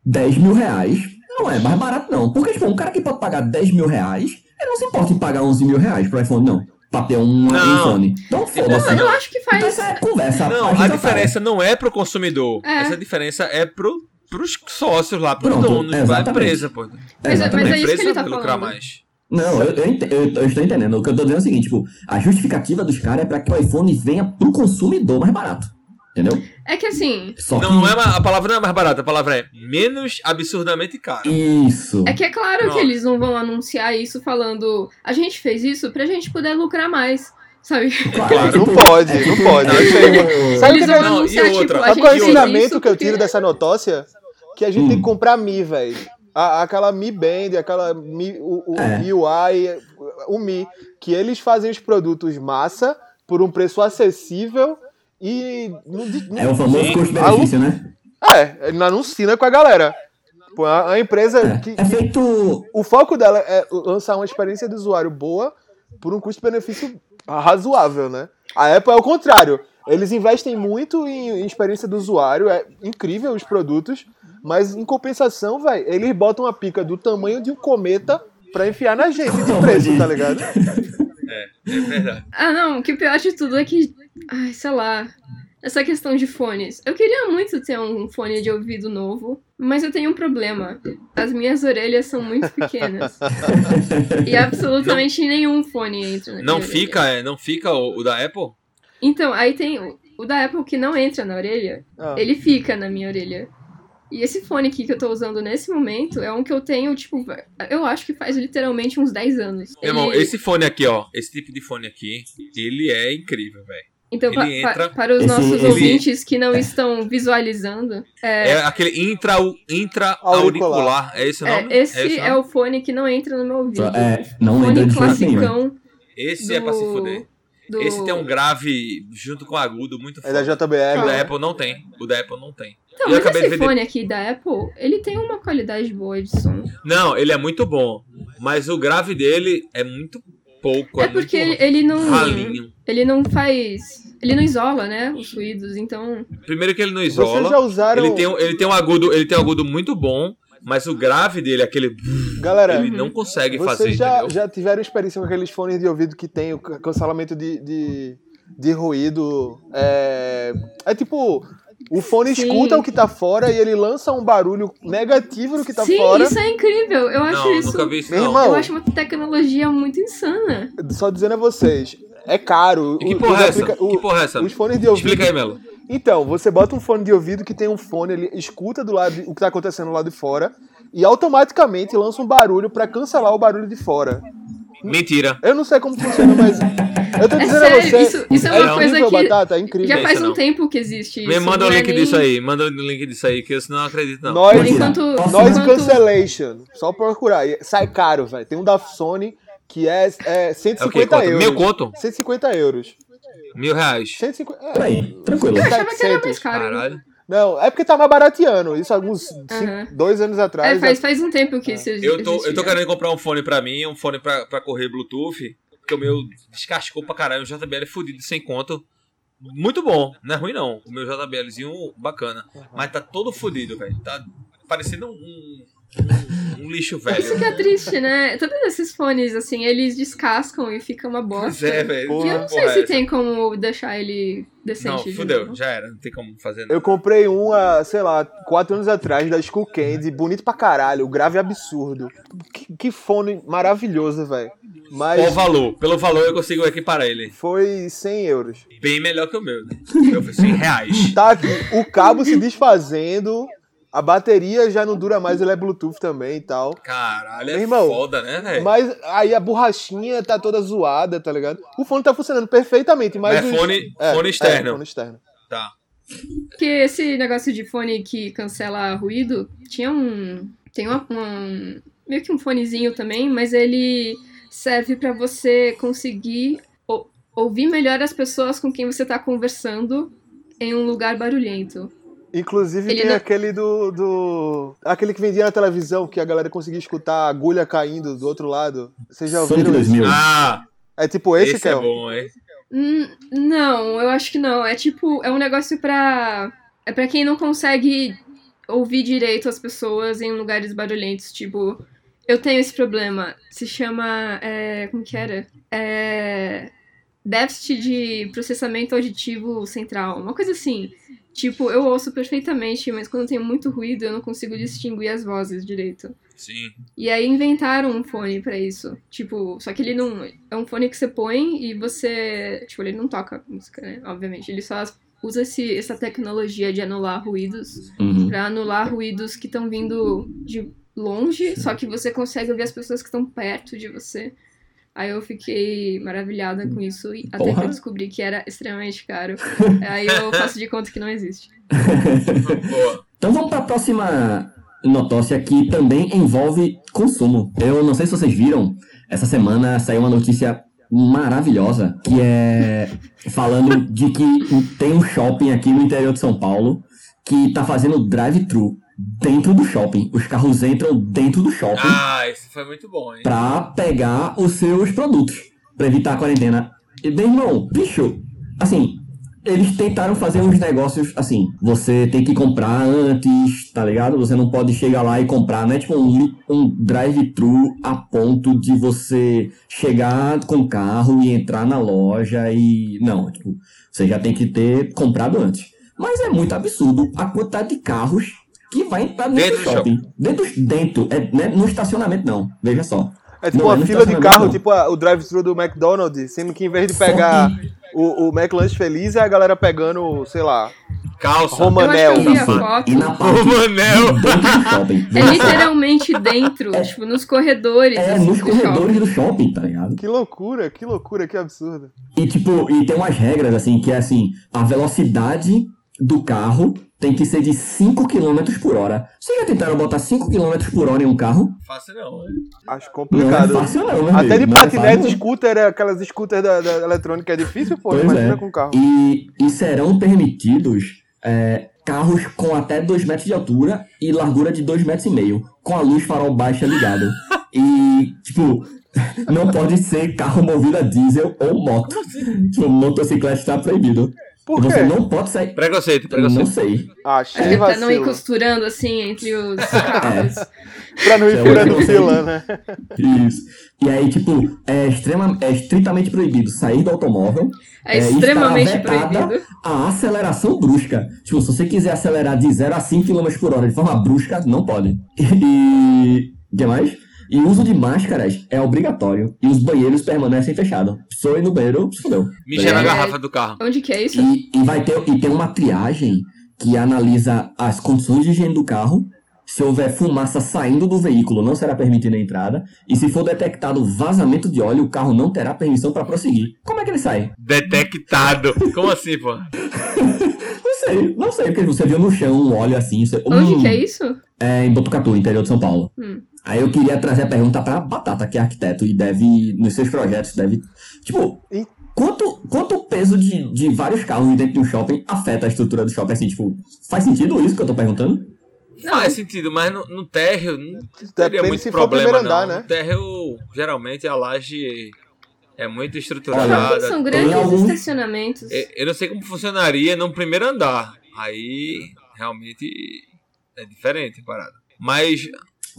10 mil reais, não é mais barato, não. Porque, tipo, um cara que pode pagar 10 mil reais, ele não se importa em pagar 11 mil reais pro iPhone, não. Pra ter um Não. iPhone. Então, foda-se. Eu acho que Então, faz. essa é conversa. Não, a otária. diferença não é pro consumidor. É. Essa diferença é pro, pros sócios lá, pros Pronto, donos da exatamente. empresa, pô. Mas, é- mas Exatamente. é a isso que empresa ele tá vai lucrar falando. mais. Não, eu, eu, eu- eu estou entendendo. O que eu tô dizendo é o seguinte, tipo, a justificativa dos caras é pra que o iPhone venha pro consumidor mais barato. Entendeu? É que assim, Só Não, que... não é ma- a palavra não é mais barata, a palavra é menos absurdamente cara. Isso. é que é claro Pronto. que eles não vão anunciar isso falando a gente fez isso pra gente poder lucrar mais, sabe? Claro, Não pode, é não pode. é Não sei, Sabe o que é- Não, e anunciar, tipo, outra? a Sabe gente qual é o ensinamento que eu tiro dessa notócia? Que a gente Hum. tem que comprar Mi, velho. Aquela Mi Band, aquela Mi, o, o É. MIUI, o Mi. Que eles fazem os produtos massa por um preço acessível e. É o famoso custo-benefício, né? É, ele não anuncia com a galera. Pô, a empresa É, que, é feito. O foco dela é lançar uma experiência de usuário boa por um custo-benefício razoável, né? A Apple é o contrário. Eles investem muito em, em experiência do usuário, é incrível os produtos, mas em compensação, velho, eles botam a pica do tamanho de um cometa pra enfiar na gente de preço, tá ligado? É verdade. Ah, não, o que pior de tudo é que, ai, sei lá, essa questão de fones. Eu queria muito ter um fone de ouvido novo, mas eu tenho um problema. As minhas orelhas são muito pequenas. *laughs* e absolutamente nenhum fone entra na minha Não orelha. fica, é, não fica o, o da Apple? Então, aí tem o, o da Apple que não entra na orelha, Ah. ele fica na minha orelha. E esse fone aqui que eu tô usando nesse momento é um que eu tenho, tipo, eu acho que faz literalmente uns 10 anos. Meu irmão, Ele- esse fone aqui, ó, esse tipo de fone aqui, ele é incrível, velho. Então, pa- entra- para os Esse- nossos ele- ouvintes que não estão visualizando, é, É aquele intra, intra-auricular. É esse o é, nome? esse esse é nome? o fone que não entra no meu ouvido. É, não fone entra classicão Esse é pra se do- fuder. do... Esse tem um grave junto com agudo muito É da forte. JBL. O né? da Apple não tem. O da Apple não tem. Então, Eu mas esse fone aqui da Apple, ele tem uma qualidade boa de som. Não, ele é muito bom. Mas o grave dele é muito pouco. É porque ele, muito ele não. ralinho. Ele não faz. Ele não isola, né? Os ruídos, então. Primeiro que ele não Vocês isola. já usaram. Ele tem, um- ele tem um agudo, ele tem um agudo muito bom, mas o grave dele, aquele Galera, ele não consegue fazer, vocês já, entendeu? já tiveram experiência com aqueles fones de ouvido que tem o ca- cancelamento de, de, de ruído? É, é tipo. O fone Sim. escuta o que tá fora e ele lança um barulho negativo no que tá Sim, fora. isso é incrível. Eu acho Não, isso. nunca vi isso Meu não. irmão, Eu acho uma tecnologia muito insana. Só dizendo a vocês, é caro. E que O- porra é essa? o- Que porra é essa? Os fones de ouvido. Explica aí, Melo. Então, você bota um fone de ouvido que tem um fone, ele escuta do lado de- o que tá acontecendo lá de fora e automaticamente lança um barulho pra cancelar o barulho de fora. Mentira. Eu não sei como funciona, mas eu tô É dizendo sério, a você. isso- isso é é uma coisa incrível, que batata, é incrível. Já faz um não. tempo que existe isso. Me manda o não é link nem- disso aí. Manda o link disso aí, que eu não acredito, não. Noise, Enquanto, noise enquanto- cancellation. Só procurar. Sai caro, velho. Tem um da Sony que é, é É o quê? 150 Quanto? euros. Mil conto? 150 euros. Mil reais. 150, é, Peraí, tranquilo. Eu achava que era mais 700. caro. Caralho. Não, é porque tá mais barateando. Isso alguns cinco- Aham. dois anos atrás. É, faz, faz um tempo que isso Eu tô, eu tô querendo comprar um fone pra mim, um fone pra, pra correr Bluetooth, porque o meu descascou pra caralho, um JBL fudido, sem conto. Muito bom, não é ruim não. O meu JBLzinho bacana. Mas tá todo fudido, velho. Tá parecendo um, um, um lixo Isso velho. que é triste, né? Todos esses fones, assim, eles descascam e fica uma Pois bosta. é, velho. E eu não sei se essa. tem como deixar ele decente. Não, de fudeu, já era, não tem como fazer nada. Eu comprei um há, sei lá, quatro anos atrás, da Skull Candy, bonito pra caralho, o grave é absurdo. Que, que fone maravilhoso, velho. Mas o valor? Pelo valor eu consigo equiparar ele. foi 100 euros. Bem melhor que o meu, né? Meu foi 100 reais. Tá aqui, o cabo se desfazendo, a bateria já não dura mais, ele é Bluetooth também e tal. Caralho, é Meu irmão, foda, né, velho? Mas aí a borrachinha tá toda zoada, tá ligado? O fone tá funcionando perfeitamente, mas. É os- fone- fone externo. É, fone externo. Tá. Porque esse negócio de fone que cancela ruído, tinha um. Tem uma, um. Meio que um fonezinho também, mas ele serve pra você conseguir ou- ouvir melhor as pessoas com quem você tá conversando em um lugar barulhento. Inclusive Ele tem não- aquele do, do. Aquele que vendia na televisão, que a galera conseguia escutar a agulha caindo do outro lado. Vocês já ouviram isso? 2000. Ah, É tipo esse, esse que é é bom, hein? Hum, não, eu acho que não. É tipo, é um negócio pra. É pra quem não consegue ouvir direito as pessoas em lugares barulhentos. Tipo, eu tenho esse problema. Se chama. é, como que era? É, déficit de processamento auditivo central. Uma coisa assim. Tipo, eu ouço perfeitamente, mas quando tem muito ruído eu não consigo distinguir as vozes direito. Sim. E aí inventaram um fone pra isso. Tipo, só que ele não. É um fone que você põe e você. Tipo, ele não toca música, né? Obviamente. Ele só usa esse, essa tecnologia de anular ruídos Uhum. pra anular ruídos que estão vindo de longe, só que você consegue ouvir as pessoas que estão perto de você. Aí eu fiquei maravilhada com isso, e até que eu descobri que era extremamente caro. *laughs* Aí eu faço de conta que não existe. Boa. *laughs* Então vamos para a próxima notócia que também envolve consumo. Eu não sei se vocês viram, essa semana saiu uma notícia maravilhosa que é falando de que tem um shopping aqui no interior de São Paulo que tá fazendo drive-thru dentro do shopping. Os carros entram dentro do shopping Ah, esse foi muito bom, hein? pra pegar os seus produtos, pra evitar a quarentena. E, bem, irmão, bicho, assim, eles tentaram fazer uns negócios assim, você tem que comprar antes, tá ligado? Você não pode chegar lá e comprar, não é tipo um, um drive-thru a ponto de você chegar com o carro e entrar na loja e... Não, tipo, você já tem que ter comprado antes. Mas é muito absurdo a quantidade de carros que vai entrar dentro Dentro do do shopping. Dentro, dentro, é, né, no estacionamento não, veja só. É tipo Não, é uma no fila de carro, não. tipo a- o drive-thru do McDonald's, sendo que em vez de pegar o, o McLanche Feliz, é a galera pegando, sei lá, calça. Romanel. Eu acho foto. E Romanel. shopping. É literalmente dentro, tipo, nos corredores. É, assim, nos do corredores shopping. do shopping, tá ligado? Que loucura, que loucura, que absurdo. E tipo, e tem umas regras assim, que é assim, a velocidade do carro tem que ser de 5 km por hora. Vocês já tentaram botar 5 km por hora em um carro? Fácil não. né? Acho Não é complicado. fácil não, Até de não é patinete, fácil. scooter, aquelas scooters da, da eletrônica é difícil, pô. Pois Imagina é. com carro. E, e serão permitidos é, carros com até 2 metros de altura e largura de 2 metros e meio, com a luz farol baixa ligada. *laughs* E, tipo, não pode ser carro movido a diesel ou moto. Tipo, motocicleta está proibido. Por Você não pode sair. Preconceito, Não preconceito. sei. Achei Acho que pra não ir costurando assim entre os *laughs* carros. Pra não ir É, furando eu- fila, né? Isso. E aí, tipo, é, extrema, é estritamente proibido sair do automóvel. É É, extremamente proibido. A aceleração brusca. Tipo, se você quiser acelerar de 0 a 5 km por hora de forma brusca, não pode. *laughs* E. O que mais? E o uso de máscaras é obrigatório. E os banheiros permanecem fechados. Sou ir no banheiro, se fudeu. Mijar na garrafa do carro. Onde que é isso? E, e vai ter, e tem uma triagem que analisa as condições de higiene do carro. Se houver fumaça saindo do veículo, não será permitida a entrada. E se for detectado vazamento de óleo, o carro não terá permissão para prosseguir. Como é que ele sai? Detectado. Como assim, pô? *laughs* Não sei, não sei, porque você viu no chão um óleo assim. Você, Onde hum, que é isso? É em Botucatu, interior de São Paulo. Hum. Aí eu queria trazer a pergunta pra Batata, que é arquiteto e deve, nos seus projetos, deve. Tipo, E- quanto, quanto o peso de, de vários carros dentro de um shopping afeta a estrutura do shopping? Assim, tipo, faz sentido isso que eu tô perguntando? Faz sentido, mas no, no térreo não teria Depende muito problema, andar, não. né? No térreo, geralmente, a laje é muito estruturada. são tem grandes alguns- estacionamentos. Eu não sei como funcionaria no primeiro andar. Aí, realmente, é diferente a parada. Mas,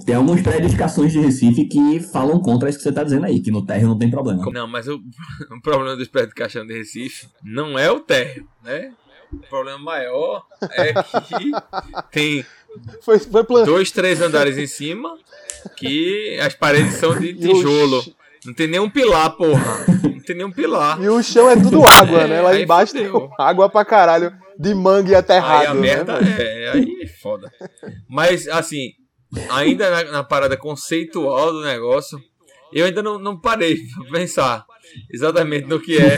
Tem algumas pré-edificações de Recife que falam contra isso que você tá dizendo aí, que no térreo não tem problema. não, mas o, *laughs* o problema dos prédios de caixão de Recife não é o térreo, né? O problema maior é que tem Foi, foi dois, três andares em cima que as paredes são de *laughs* tijolo. Não tem nenhum pilar, porra. Não tem nenhum pilar. E o chão é tudo água, É, né? Lá embaixo fudeu. tem água pra caralho de mangue Aí a aterrado. merda né? é, aí é foda. Mas, assim, ainda na, na parada conceitual do negócio, eu ainda não, não parei pra pensar exatamente no que é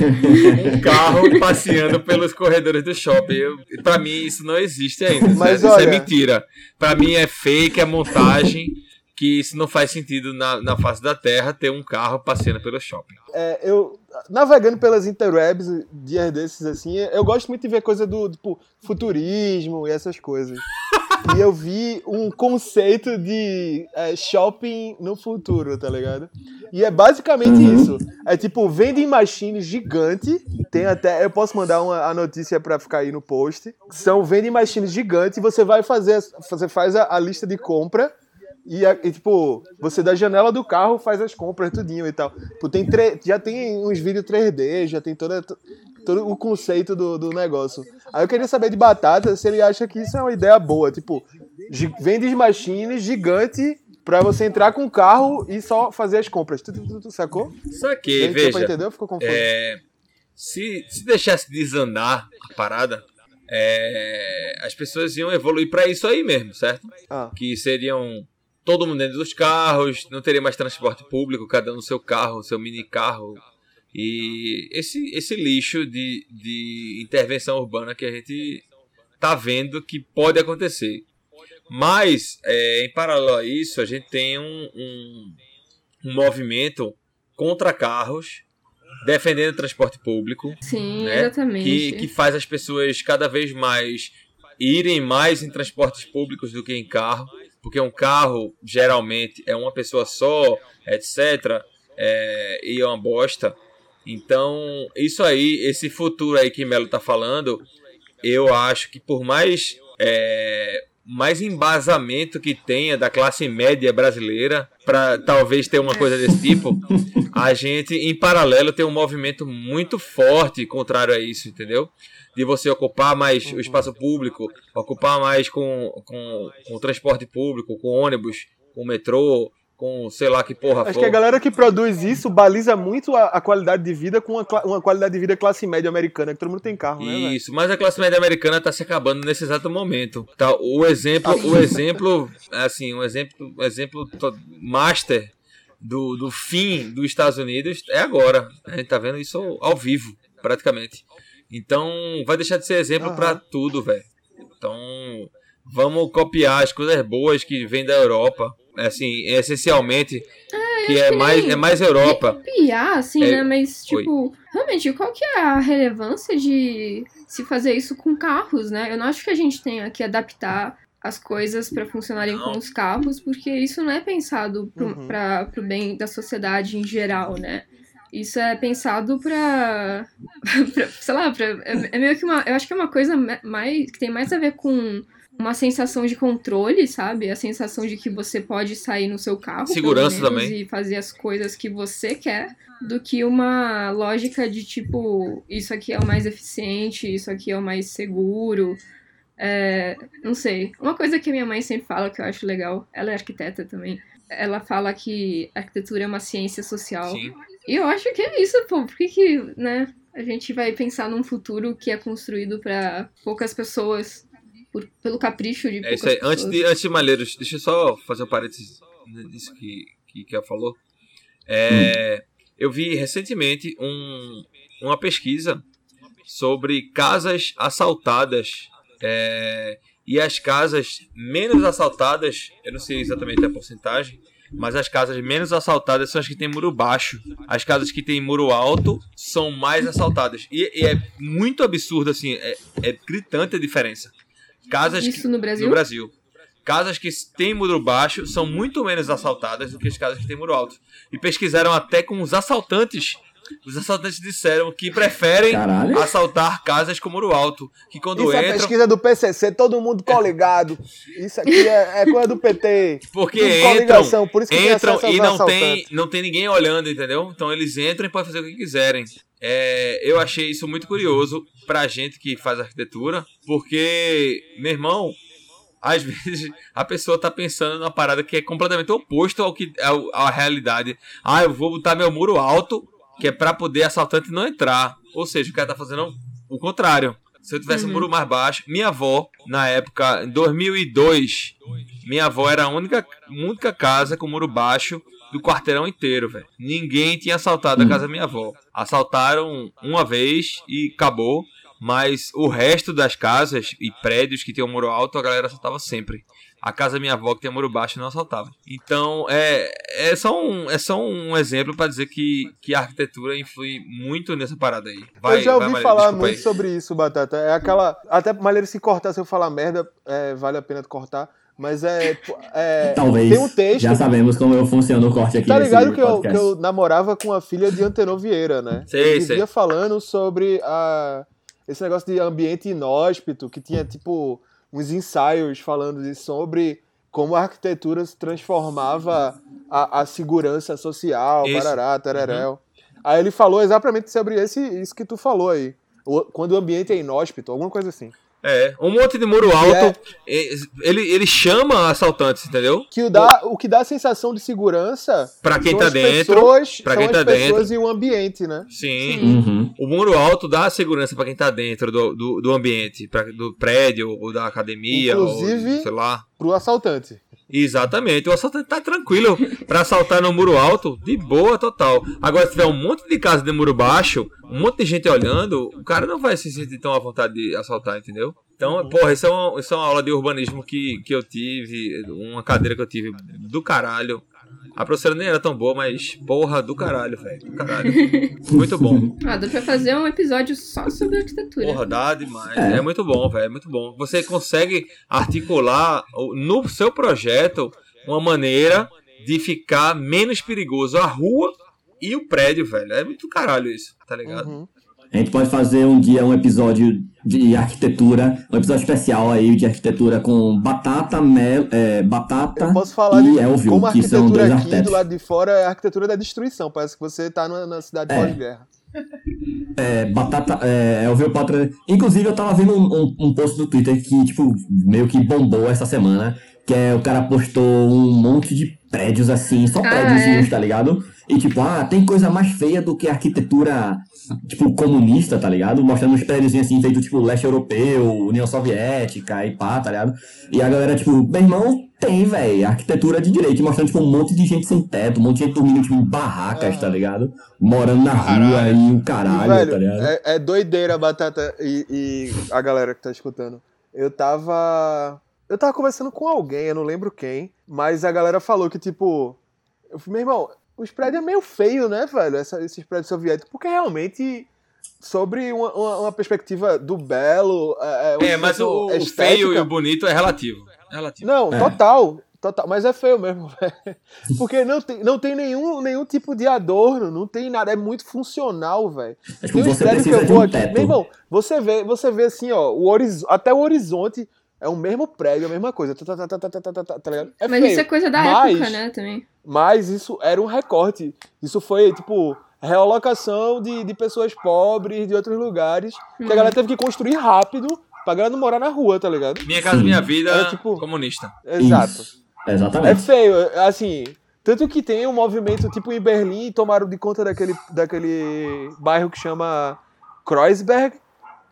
um carro *laughs* passeando pelos corredores do shopping. Eu, pra mim, isso não existe ainda. Mas isso, é- isso olha- é mentira. Pra mim, é fake, é montagem. Que isso não faz sentido na, na face da Terra ter um carro passeando pelo shopping. É, eu navegando pelas interwebs dias desses assim, eu gosto muito de ver coisa do tipo futurismo e essas coisas. *laughs* e eu vi um conceito de é, shopping no futuro, tá ligado? E é basicamente Uhum. isso. É tipo vending machine gigante. Tem até, eu posso mandar uma, a notícia pra ficar aí no post. São vending machines gigantes. Você vai fazer, você faz a, a lista de compra e, e, tipo, você da janela do carro faz as compras tudinho e tal. Tipo, tem tre- já tem uns vídeos 3D, já tem toda, to- todo o conceito do, do negócio. Aí eu queria saber de Batata se ele acha que isso é uma ideia boa. Tipo, vende machines gigante pra você entrar com o carro e só fazer as compras. Tu, tu, tu, tu sacou? Só que, Deu pra veja, entender? Ficou confuso. É, se, se deixasse desandar a parada, é, as pessoas iam evoluir pra isso aí mesmo, certo? Ah, Que seriam todo mundo dentro dos carros, não teria mais transporte público, cada um no seu carro, seu mini carro. E esse, esse lixo de, de intervenção urbana que a gente tá vendo que pode acontecer. Mas, é, em paralelo a isso, a gente tem um, um, um movimento contra carros, defendendo o transporte público, Sim, né? exatamente. que, que faz as pessoas cada vez mais irem mais em transportes públicos do que em carro, porque um carro geralmente é uma pessoa só, etc. é, e é uma bosta. Então, isso aí, esse futuro aí que Melo tá falando, eu acho que por mais é, mais embasamento que tenha da classe média brasileira para talvez ter uma coisa desse tipo, a gente em paralelo tem um movimento muito forte contrário a isso, entendeu? De você ocupar mais o espaço público, ocupar mais com, com, com o transporte público, com ônibus, com o metrô, com sei lá que porra Acho for. que a galera que produz isso baliza muito a, a qualidade de vida com uma, uma qualidade de vida classe média americana, que todo mundo tem carro, né? Isso, mas a classe média americana tá se acabando nesse exato momento. Tá, o exemplo, o exemplo, assim, um exemplo, um exemplo master do, do fim dos Estados Unidos é agora. A gente tá vendo isso ao vivo, praticamente. Então, vai deixar de ser exemplo Aham. pra tudo, velho. Então, vamos copiar as coisas boas que vêm da Europa, assim, essencialmente, que é que mais nem- é mais Europa. Copiar, assim, É, né? Mas, oi. tipo, realmente, qual que é a relevância de se fazer isso com carros, né? Eu não acho que a gente tenha que adaptar as coisas pra funcionarem Não. com os carros, porque isso não é pensado pro, Uhum. pro bem da sociedade em geral, né? Isso é pensado pra, *laughs* pra- sei lá, pra, é, é meio que uma, eu acho que é uma coisa mais, que tem mais a ver com uma sensação de controle, sabe? A sensação de que você pode sair no seu carro, Segurança menos, também. e fazer as coisas que você quer, do que uma lógica de tipo, isso aqui é o mais eficiente, isso aqui é o mais seguro. É, não sei. Uma coisa que a minha mãe sempre fala que eu acho legal, ela é arquiteta também. Ela fala que arquitetura é uma ciência social. Sim. E eu acho que é isso, pô. Por que, que né, a gente vai pensar num futuro que é construído pra poucas pessoas, por- pelo capricho de É isso aí. pessoas? Antes de, antes de Malheiros, deixa eu só fazer um parênteses nisso que, que, que ela falou. É, Eu vi recentemente um, uma pesquisa sobre casas assaltadas. é, e as casas menos assaltadas, eu não sei exatamente a porcentagem, mas as casas menos assaltadas são as que têm muro baixo. As casas que têm muro alto são mais assaltadas. E, e é muito absurdo, assim, é, é gritante a diferença. Casas que- Isso no Brasil? no Brasil. Casas que têm muro baixo são muito menos assaltadas do que as casas que têm muro alto. E pesquisaram até com os assaltantes. Os assaltantes disseram que preferem Caralho. assaltar casas com muro alto. Que quando Isso é entram. pesquisa do PCC, todo mundo coligado. Isso aqui é, é coisa do PT. Porque Tudo entram, por isso entram e não tem, não tem ninguém olhando, entendeu? Então eles entram e podem fazer o que quiserem. É, eu achei isso muito curioso pra gente que faz arquitetura, porque, meu irmão, às *laughs* vezes a pessoa tá pensando numa parada que é completamente oposto ao que ao, à realidade. Ah, eu vou botar meu muro alto, que é pra poder assaltante não entrar. Ou seja, o cara tá fazendo o contrário. Se eu tivesse um Uhum. muro mais baixo, minha avó, na época, em 2002, minha avó era a única, única casa com muro baixo do quarteirão inteiro, velho. Ninguém tinha assaltado a Hum. casa da minha avó. Assaltaram uma vez e acabou. Mas o resto das casas e prédios que tinham muro alto, a galera assaltava sempre. A casa da minha avó, que tem muro baixo, não assaltava. Então, é, é, só, um, é só um exemplo pra dizer que, que a arquitetura influi muito nessa parada aí. Vai, eu já ouvi vai, falar muito aí. sobre isso, Batata. É aquela. Até maneira se cortar, se eu falar merda, é, vale a pena cortar. Mas é. é Talvez. Tem um texto. Já sabemos como funciona o corte aqui Tá ligado que eu, que eu namorava com a filha de Antenor Vieira, né? Sei, sei. vivia falando sobre a, esse negócio de ambiente inóspito, que tinha, tipo, uns ensaios falando sobre como a arquitetura se transformava a, a segurança social, Isso. Uhum. parará, tereréu. Aí ele falou exatamente sobre esse, isso que tu falou aí. O- Quando o ambiente é inóspito, alguma coisa assim. É, um monte de muro alto, eh, ele, ele chama assaltantes, entendeu? Que o, dá, o que dá a sensação de segurança Pra quem tá as dentro. pessoas, pra quem tá pessoas e o ambiente, né? Sim. Uhum. O muro alto dá segurança pra quem tá dentro do, do, do ambiente, pra, do prédio ou da academia, Inclusive- ou sei lá. Pro assaltante. Exatamente, o assaltante tá tranquilo pra assaltar no muro alto, de boa total. Agora, se tiver um monte de casa de muro baixo, um monte de gente olhando, o cara não vai se sentir tão à vontade de assaltar, entendeu? Então, porra, isso é uma, isso é uma aula de urbanismo que, que eu tive, uma cadeira que eu tive do caralho. A professora nem era tão boa, mas porra, do caralho, velho, do caralho. Muito bom. *laughs* Ah, dá pra fazer um episódio só sobre arquitetura. Porra, dá demais. É. É, muito bom, velho. É muito bom. Você consegue articular o- no seu projeto uma maneira de ficar menos perigoso a rua e o prédio, velho. É muito caralho isso, tá ligado? Uhum. A gente pode fazer um dia um episódio de arquitetura, um episódio especial aí de arquitetura com Batata, Mel, é, Batata Eu posso falar e de Elvio, como a que são arquitetura dois aqui arquitetos. do lado de fora é a arquitetura da destruição. Parece que você tá numa, na cidade É. pós-guerra. É, Batata, é, Elvio Patra. Inclusive, eu tava vendo um, um, um post do Twitter que, tipo, meio que bombou essa semana. Que é o cara postou um monte de prédios assim, só Ah, prédiozinhos, é. tá ligado? E tipo, ah, tem coisa mais feia do que a arquitetura, tipo, comunista, tá ligado? Mostrando uns prédiozinhos assim, feito tipo leste europeu, União Soviética e pá, tá ligado? E a galera, tipo, meu irmão, tem, velho, arquitetura de direito, mostrando tipo um monte de gente sem teto, um monte de gente dormindo tipo, em barracas, tá ligado? Morando na rua Caralho. e o caralho, Velho, tá ligado? é, é doideira, Batata e, e a galera que tá escutando. Eu tava. Eu tava conversando com alguém, eu não lembro quem, mas a galera falou que, tipo. Eu falei, meu irmão, os prédios é meio feio, né, velho? Essa- esses prédios soviéticos, porque realmente. Sobre uma, uma- uma perspectiva do belo. É, uma É, mas o, o feio e o bonito é relativo. É relativo. Não, É. total. Total, mas é feio mesmo, *laughs* velho. Porque não tem, não tem nenhum, nenhum tipo de adorno, não tem nada, é muito funcional, velho. É, Tem você prédios que eu vou um aqui. Meu irmão, você vê, você vê assim, ó, o horiz... até o horizonte é o mesmo prédio, a mesma coisa. Tá, tá, tá, é mas feio. isso é coisa da mas, época, né, também. Mas isso era um recorte. Isso foi, tipo, realocação de, de pessoas pobres de outros lugares. Hum. Que a galera teve que construir rápido pra galera não morar na rua, tá ligado? Minha casa, Sim. minha vida, era, tipo, comunista. Exato. Exatamente. É feio, assim. Tanto que tem um movimento, tipo, em Berlim, tomaram de conta daquele, daquele bairro que chama Kreuzberg,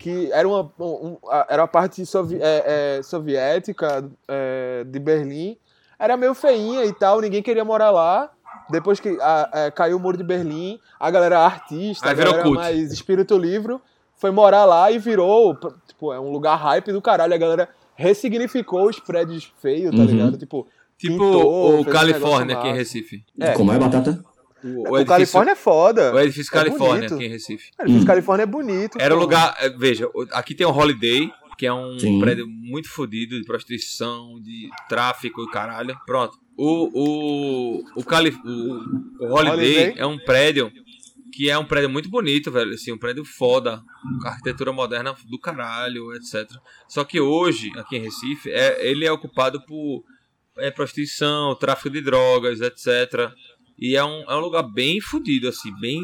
que era uma, um- a- era uma parte sovi- é, é, soviética é, de Berlim. Era meio feinha e tal, ninguém queria morar lá. Depois que a- é, caiu o muro de Berlim, a galera artista, Aí a galera cult. mais espírito livre, foi morar lá e virou, tipo, é um lugar hype do caralho. A galera ressignificou os prédios feios, tá Uhum. ligado? Tipo, Tipo Pintou, o um Califórnia negócio aqui em. Recife. É. Como é, Batata? O, O, edifício, Califórnia é foda. o edifício É Califórnia bonito. aqui em Recife. O edifício Hum. Califórnia é bonito. Era o lugar. é, Veja, o- aqui tem o Holiday, que é um Sim. prédio muito fodido de prostituição, de tráfico e caralho. Pronto. O, o, o, Calif o, o Holiday, Holiday. é um prédio que é um prédio muito bonito, velho. Assim, um prédio foda. com Arquitetura moderna do caralho, etc. Só que hoje, aqui em Recife, é, ele é ocupado por é, prostituição, tráfico de drogas, etc. E é um, é um lugar bem fodido, assim, bem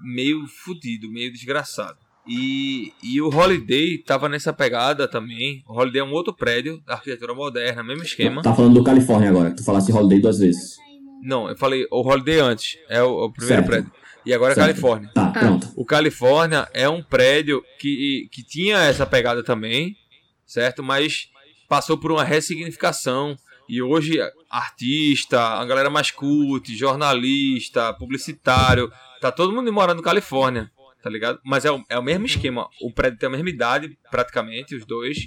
meio fudido, meio desgraçado. E, e o Holiday tava nessa pegada também. O Holiday é um outro prédio da arquitetura moderna, mesmo esquema. Tá falando do Califórnia agora, que tu falasse Holiday duas vezes. Não, eu falei o Holiday antes, é o, o primeiro Certo. prédio. E agora é Certo. Califórnia. Tá, pronto. O Califórnia é um prédio que, que tinha essa pegada também, certo? Mas passou por uma ressignificação. E hoje, artista, a galera mais cult, jornalista, publicitário, tá todo mundo morando no Califórnia, tá ligado? Mas é o, é o mesmo esquema. O prédio tem a mesma idade, praticamente, os dois.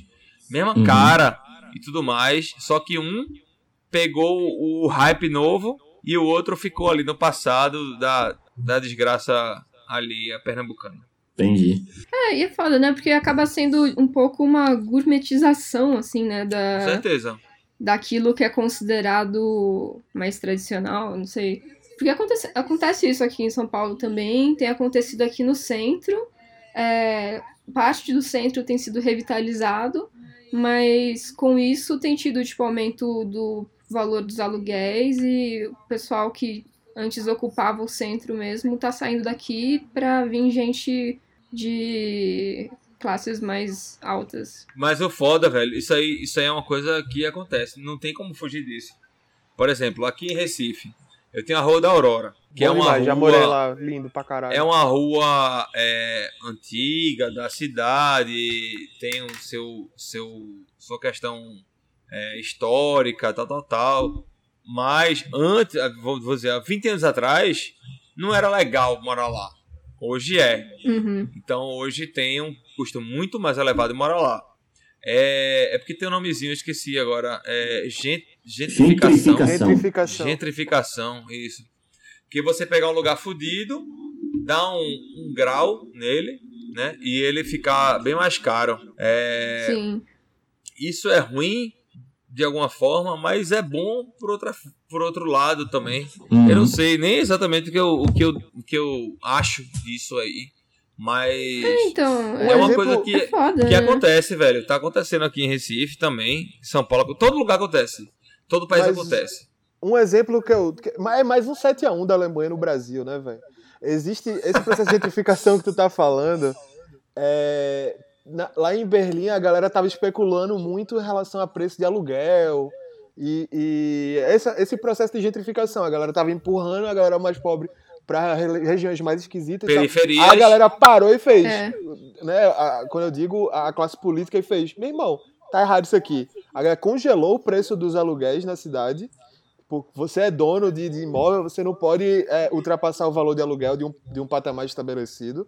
Mesma Uhum. cara e tudo mais. Só que um pegou o hype novo e o outro ficou ali no passado da, da desgraça ali, a pernambucana. Entendi. É, e é foda, né? Porque acaba sendo um pouco uma gourmetização, assim, né? Com Da, certeza. Daquilo que é considerado mais tradicional, não sei. Porque acontece, acontece isso aqui em São Paulo também, tem acontecido aqui no centro. É, parte do centro tem sido revitalizado, mas com isso tem tido tipo aumento do valor dos aluguéis e o pessoal que antes ocupava o centro mesmo tá saindo daqui pra vir gente de classes mais altas. Mas o foda, velho, isso aí, isso aí é uma coisa que acontece. Não tem como fugir disso. Por exemplo, aqui em Recife, eu tenho a Rua da Aurora, que é Bom uma demais, rua, Já morei lá, lindo pra caralho. É uma rua é, antiga da cidade, tem o seu, seu sua questão é, histórica, tal, tal, tal. Mas antes, vou, vou dizer, há 20 anos atrás, não era legal morar lá. Hoje é. Uhum. Então hoje tem um custo muito mais elevado morar lá. É, é porque tem um nomezinho, eu esqueci agora. É gent, gentrificação. Gentrificação. Gentrificação. Isso. Que você pegar um lugar fudido, dá um, um grau nele, né? E ele ficar bem mais caro. É, Sim. isso é ruim de alguma forma, mas é bom por, outra, por outro lado também. Uhum. Eu não sei nem exatamente o que eu, o que eu, o que eu acho disso aí, mas Então, é uma exemplo- coisa que, é foda, que né? acontece, velho. Tá acontecendo aqui em Recife também, em São Paulo, todo lugar acontece. Todo país Mas- acontece. Um exemplo que eu. que- mas é mais um 7x1 da Alemanha no Brasil, né, velho? Existe esse processo de gentrificação que tu tá falando. é, na- lá em Berlim a galera tava especulando muito em relação a preço de aluguel E, e essa- esse processo de gentrificação, a galera tava empurrando a galera mais pobre para regiões mais esquisitas. Periferias. A galera parou e fez. É. Né, a- quando eu digo a classe política, e fez: meu irmão, tá errado isso aqui. A galera congelou o preço dos aluguéis na cidade. Você é dono de, de imóvel, você não pode é, ultrapassar o valor de aluguel de um, de um patamar estabelecido.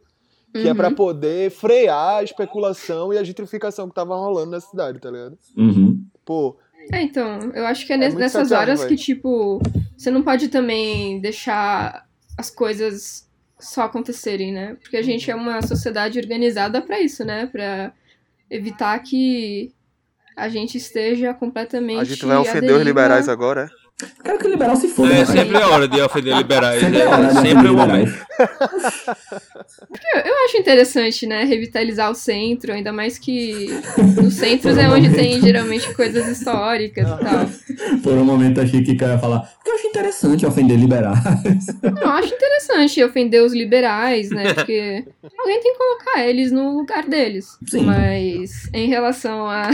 Que é Uhum. pra poder frear a especulação e a gentrificação que tava rolando na cidade, tá ligado? Uhum. Pô, É, então, eu acho que é, É nessas horas que, tipo, você não pode também deixar as coisas só acontecerem, né? Porque a gente é uma sociedade organizada pra isso, né? Pra evitar que a gente esteja completamente. a gente vai ofender os liberais agora, é? Quero que o liberal se foda. É né? sempre a hora de ofender liberais. Sempre É é hora de sempre o momento. Eu, eu acho interessante, né? Revitalizar o centro, ainda mais que nos centros é onde tem geralmente coisas históricas e tal. Por um momento achei que o cara ia falar. Porque eu acho interessante ofender liberais. Eu acho interessante ofender os liberais, né? *laughs* Porque alguém tem que colocar eles no lugar deles. Sim. Mas em relação a,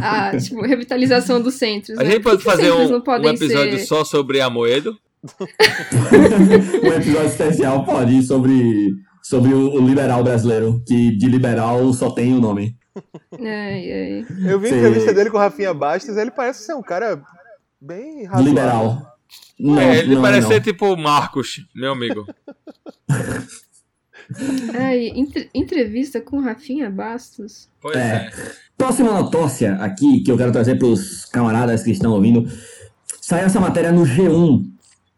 a tipo, revitalização dos centros. A né? gente pode fazer centros um, não podem um episódio ser... só sobre Amoedo. *laughs* um episódio especial pode ir sobre, sobre o, o liberal brasileiro. Que de liberal só tem o nome. Ai, ai. Eu vi a entrevista dele com o Rafinha Bastos, ele parece ser um cara bem razoável. Liberal. Não, é, ele não, parece não. ser tipo o Marcos, meu amigo. *laughs* Ai, entre- entrevista com Rafinha Bastos. Pois É. é. Próxima notócia aqui que eu quero trazer para os camaradas que estão ouvindo. Saiu essa matéria no G1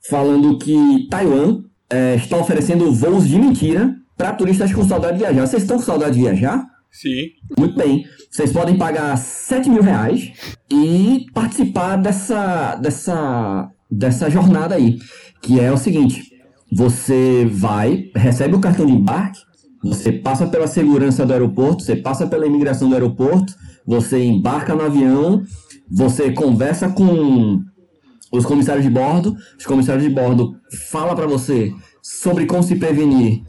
falando que Taiwan é, está oferecendo voos de mentira para turistas com saudade de viajar. Vocês estão com saudade de viajar? Sim. Muito bem. Vocês podem pagar 7 mil reais e participar dessa, dessa, dessa jornada aí. Que é o seguinte: você vai, recebe o cartão de embarque, você passa pela segurança do aeroporto, você passa pela imigração do aeroporto, você embarca no avião, você conversa com os comissários de bordo, os comissários de bordo falam para você sobre como se prevenir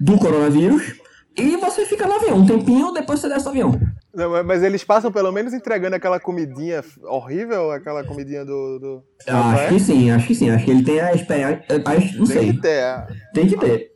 do coronavírus e você fica no avião um tempinho, depois você desce do avião. Não, mas- mas eles passam pelo menos entregando aquela comidinha horrível, aquela comidinha do. do... acho é? que sim, acho que sim. Acho que ele tem a experiência. Não Tem sei. que ter. A, Tem que ter.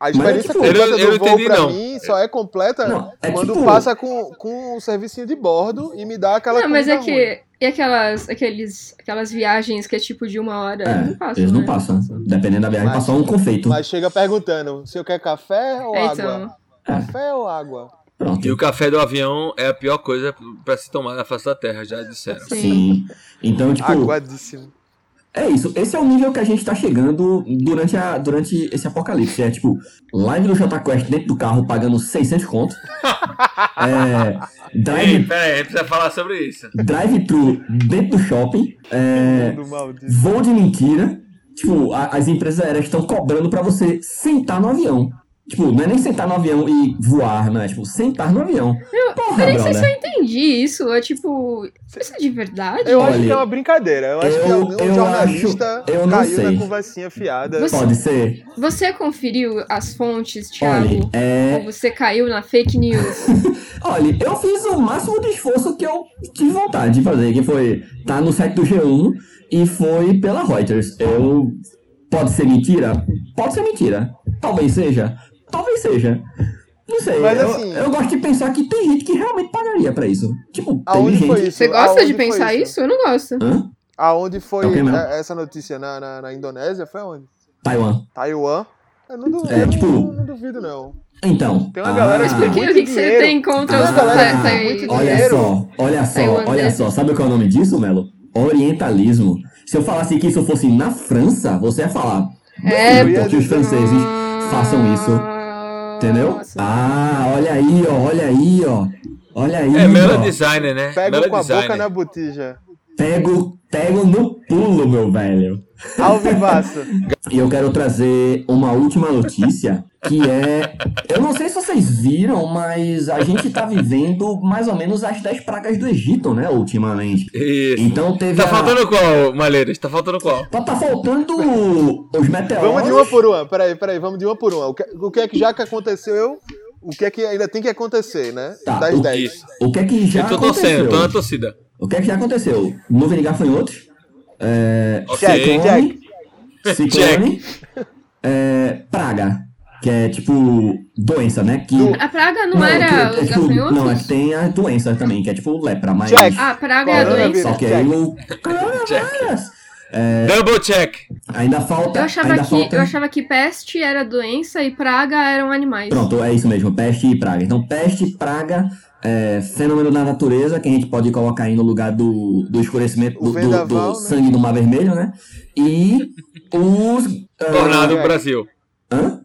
A experiência tipo, completa eu- eu do voo entendi, pra não. mim só é completa Não, é quando tipo- passa com, com o servicinho de bordo e me dá aquela Não, mas é ruim. que. E aquelas, aqueles, aquelas viagens que é tipo de uma hora. É, não passam. eles não né? passam. Dependendo da viagem, Mas- passa um confeito. Mas chega perguntando se eu quero café ou É, água. então. Café ou água? Pronto. E o café do avião é a pior coisa pra se tomar na face da terra, já disseram. Sim. Sim. Então, tipo, Aguadíssimo. É isso. Esse é o nível que a gente tá chegando durante, a, durante esse apocalipse. É tipo, live do Jota Quest dentro do carro pagando 600 conto. *laughs* é, Ei, drive, pera aí, a gente precisa falar sobre isso. drive-thru dentro do shopping. É, voo de mentira. Tipo, a- as empresas aéreas estão cobrando pra você sentar no avião. Tipo, não é nem sentar no avião e voar, não. É tipo, sentar no avião. Porra, Eu nem sei se eu entendi isso. É tipo. Isso é de verdade? Eu acho Olha, que é uma brincadeira. Eu acho que eu- um eu jornalista acho- eu não caiu sei. na conversinha fiada. Você- Pode ser. Você conferiu as fontes, Thiago? Olha, é. Ou você caiu na fake news? *laughs* Olha, eu fiz o máximo de esforço que eu tive vontade de fazer, que foi tá no site do G1 e foi pela Reuters. Eu pode ser mentira? Pode ser mentira. Talvez seja. Talvez seja. Não sei. Mas, eu, assim- eu gosto de pensar que tem gente que realmente pagaria pra isso. Tipo, tem Aonde gente. foi isso? Você gosta Aonde de pensar isso? Eu não gosto. Hã? Aonde foi Tá é, essa notícia? Na, na, na Indonésia? Foi onde? Taiwan. Taiwan? Eu não duvido, É, eu tipo- não, não duvido, não. Então. Tem uma galera que Mas tem por que, muito você tem contra Ah, os ta- muito Olha só, olha só, Taiwanês. olha só. Sabe qual é o nome disso, Melo? Orientalismo. Se eu falasse que isso fosse na França, você ia falar. É, "Duvido que os franceses façam isso. Entendeu? Nossa. Ah, olha aí, ó, olha aí, ó. Olha aí, É Melo ó. Designer, né? Pega Melo com a Designer. boca na botija. Pego, pego no pulo, meu velho. Ao vivaço. E eu quero trazer uma última notícia, *laughs* que é... Eu não sei se vocês viram, mas a gente tá vivendo mais ou menos as 10 pragas do Egito, né, ultimamente. Isso. Então teve Tá a... faltando qual, Malheiros? Tá faltando qual? Tá, tá faltando os meteoros. Vamos de uma por uma. Peraí, peraí, vamos de uma por uma. O que, o que é que já que aconteceu, o que é que ainda tem que acontecer, né? Tá, das o- 10. Isso. O que é que já eu tô aconteceu? torcendo, tô na torcida. O que é que já aconteceu? Nuvem de gafanhotos. É, Ok. ciclone, ciclone, Check. é, praga, que é tipo doença, né? Que, A praga não, era que- é os tipo- gafanhotos? Não, é que tem a doença também, que é tipo lepra, mas. Check. Ah, a praga é a Coronavírus. doença. Só que aí o. Coronavírus. Double check. Ainda falta. Eu achava, ainda que, falta... eu achava que peste era doença e praga eram animais. Pronto, é isso mesmo, peste e praga. Então, peste, praga, é, fenômeno da natureza, que a gente pode colocar aí no lugar do, do escurecimento do, do- vendaval, do né? sangue do mar vermelho, né? E os. ah, Tornado é. Brasil. Hã?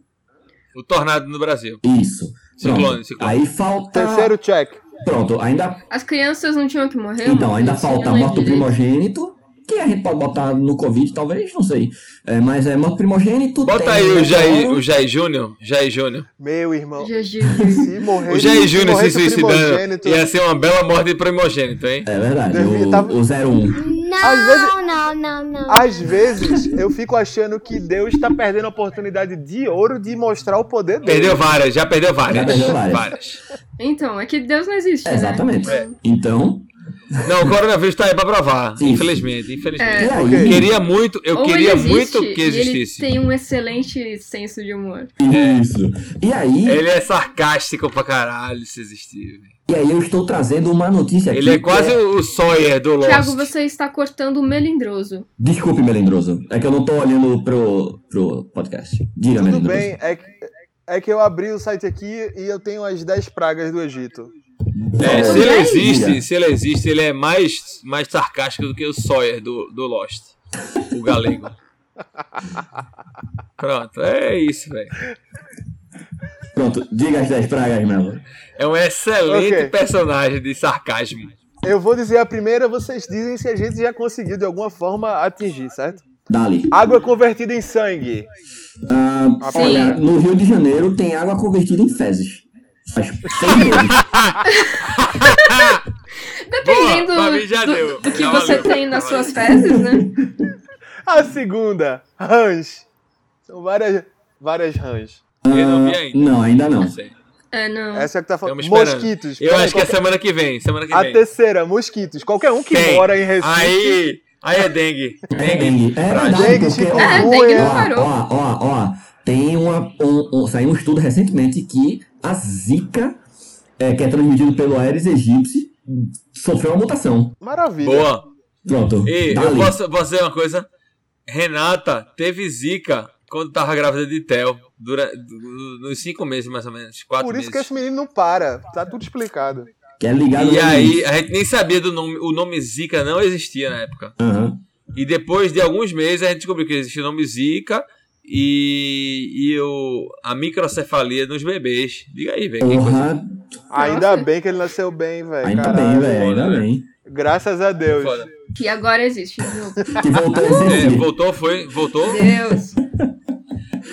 O tornado no Brasil. Isso. Ciclone, ciclone. Aí falta. Terceiro check. Pronto, ainda. As crianças não tinham que morrer? Então, ainda falta morto primogênito, que a gente pode botar no Covid, talvez, não sei. É, mas é morto primogênito. Bota tem aí o Jair, meteoro. o Jair Júnior. Jair Júnior. Meu irmão. Se morrer, O Jair Júnior se o suicidando ia ser uma bela morte de primogênito, hein? É verdade, Devia- o, tava- o 01. Às vezes- Não, não, não, não. Às vezes eu fico achando que Deus tá perdendo a oportunidade de ouro de mostrar o poder dele. Perdeu várias, já perdeu várias. Já perdeu várias. Então, é que Deus não existe, né? Exatamente. É. Então, Não, o coronavírus tá aí pra provar. Isso. Infelizmente, infelizmente. É. e aí? Ok. Queria muito, eu Ou queria existe, muito que e ele existisse. tem um excelente senso de humor. Isso. E aí, Ele é sarcástico pra caralho se existir. E aí eu estou trazendo uma notícia aqui. Ele é quase o Sawyer do Lost. Tiago, você está cortando o melindroso. Desculpe, Melindroso. É que eu não tô olhando pro, pro podcast. Diga, Tudo Melindroso. bem, é que, é que eu abri o site aqui e eu tenho as 10 pragas do Egito. É, se ele existe, se ele existe, ele é mais, mais sarcástico do que o Sawyer do, do Lost. O galego. *laughs* Pronto, é isso, velho. Pronto, diga as 10 pragas, Melo. É um excelente Ok. personagem de sarcasmo. Eu vou dizer a primeira, vocês dizem se a gente já conseguiu de alguma forma atingir, certo? Dali. Água convertida em sangue. Ah, Sim. olha, no Rio de Janeiro tem água convertida em fezes. Faz seis meses. *laughs* Dependendo Boa, do, deu. do que Já você valeu, tem nas suas fezes, né? A segunda, rãs. São várias, várias rãs. Eu não vi ainda. Não, ainda não. Não sei. É, não. Essa é que tá falando. Mosquitos. Eu acho que é qualquer- semana que vem. Semana que A vem. terceira, mosquitos. Qualquer um que Tem. mora em Recife. Aí, aí é dengue. É Dengue. dengue. É verdade, Dengue, porque. É, ó, dengue não ó, parou. ó, ó, ó, tem uma, um, um- saiu um estudo recentemente que a zika, é, que é transmitido pelo Aedes aegypti, sofreu uma mutação. Maravilha. Boa. Pronto, E eu dali. posso, posso dizer uma coisa? Renata teve zika quando tava grávida de Theo. Durante, nos cinco meses, mais ou menos. Quatro Por isso meses. que esse menino não para. Tá tudo explicado. Que é ligado E aí, a gente nem sabia do nome. O nome Zika não existia na época. Aham. E depois de alguns meses a gente descobriu que existia o nome Zika e, e o, a microcefalia nos bebês. Diga aí, velho. Porra, Ainda bem que ele nasceu bem, velho. ainda Caralho. bem, velho, ainda bem. Graças a Deus. Foda. Que agora existe. viu? Que voltou É, voltou, foi, voltou. Deus.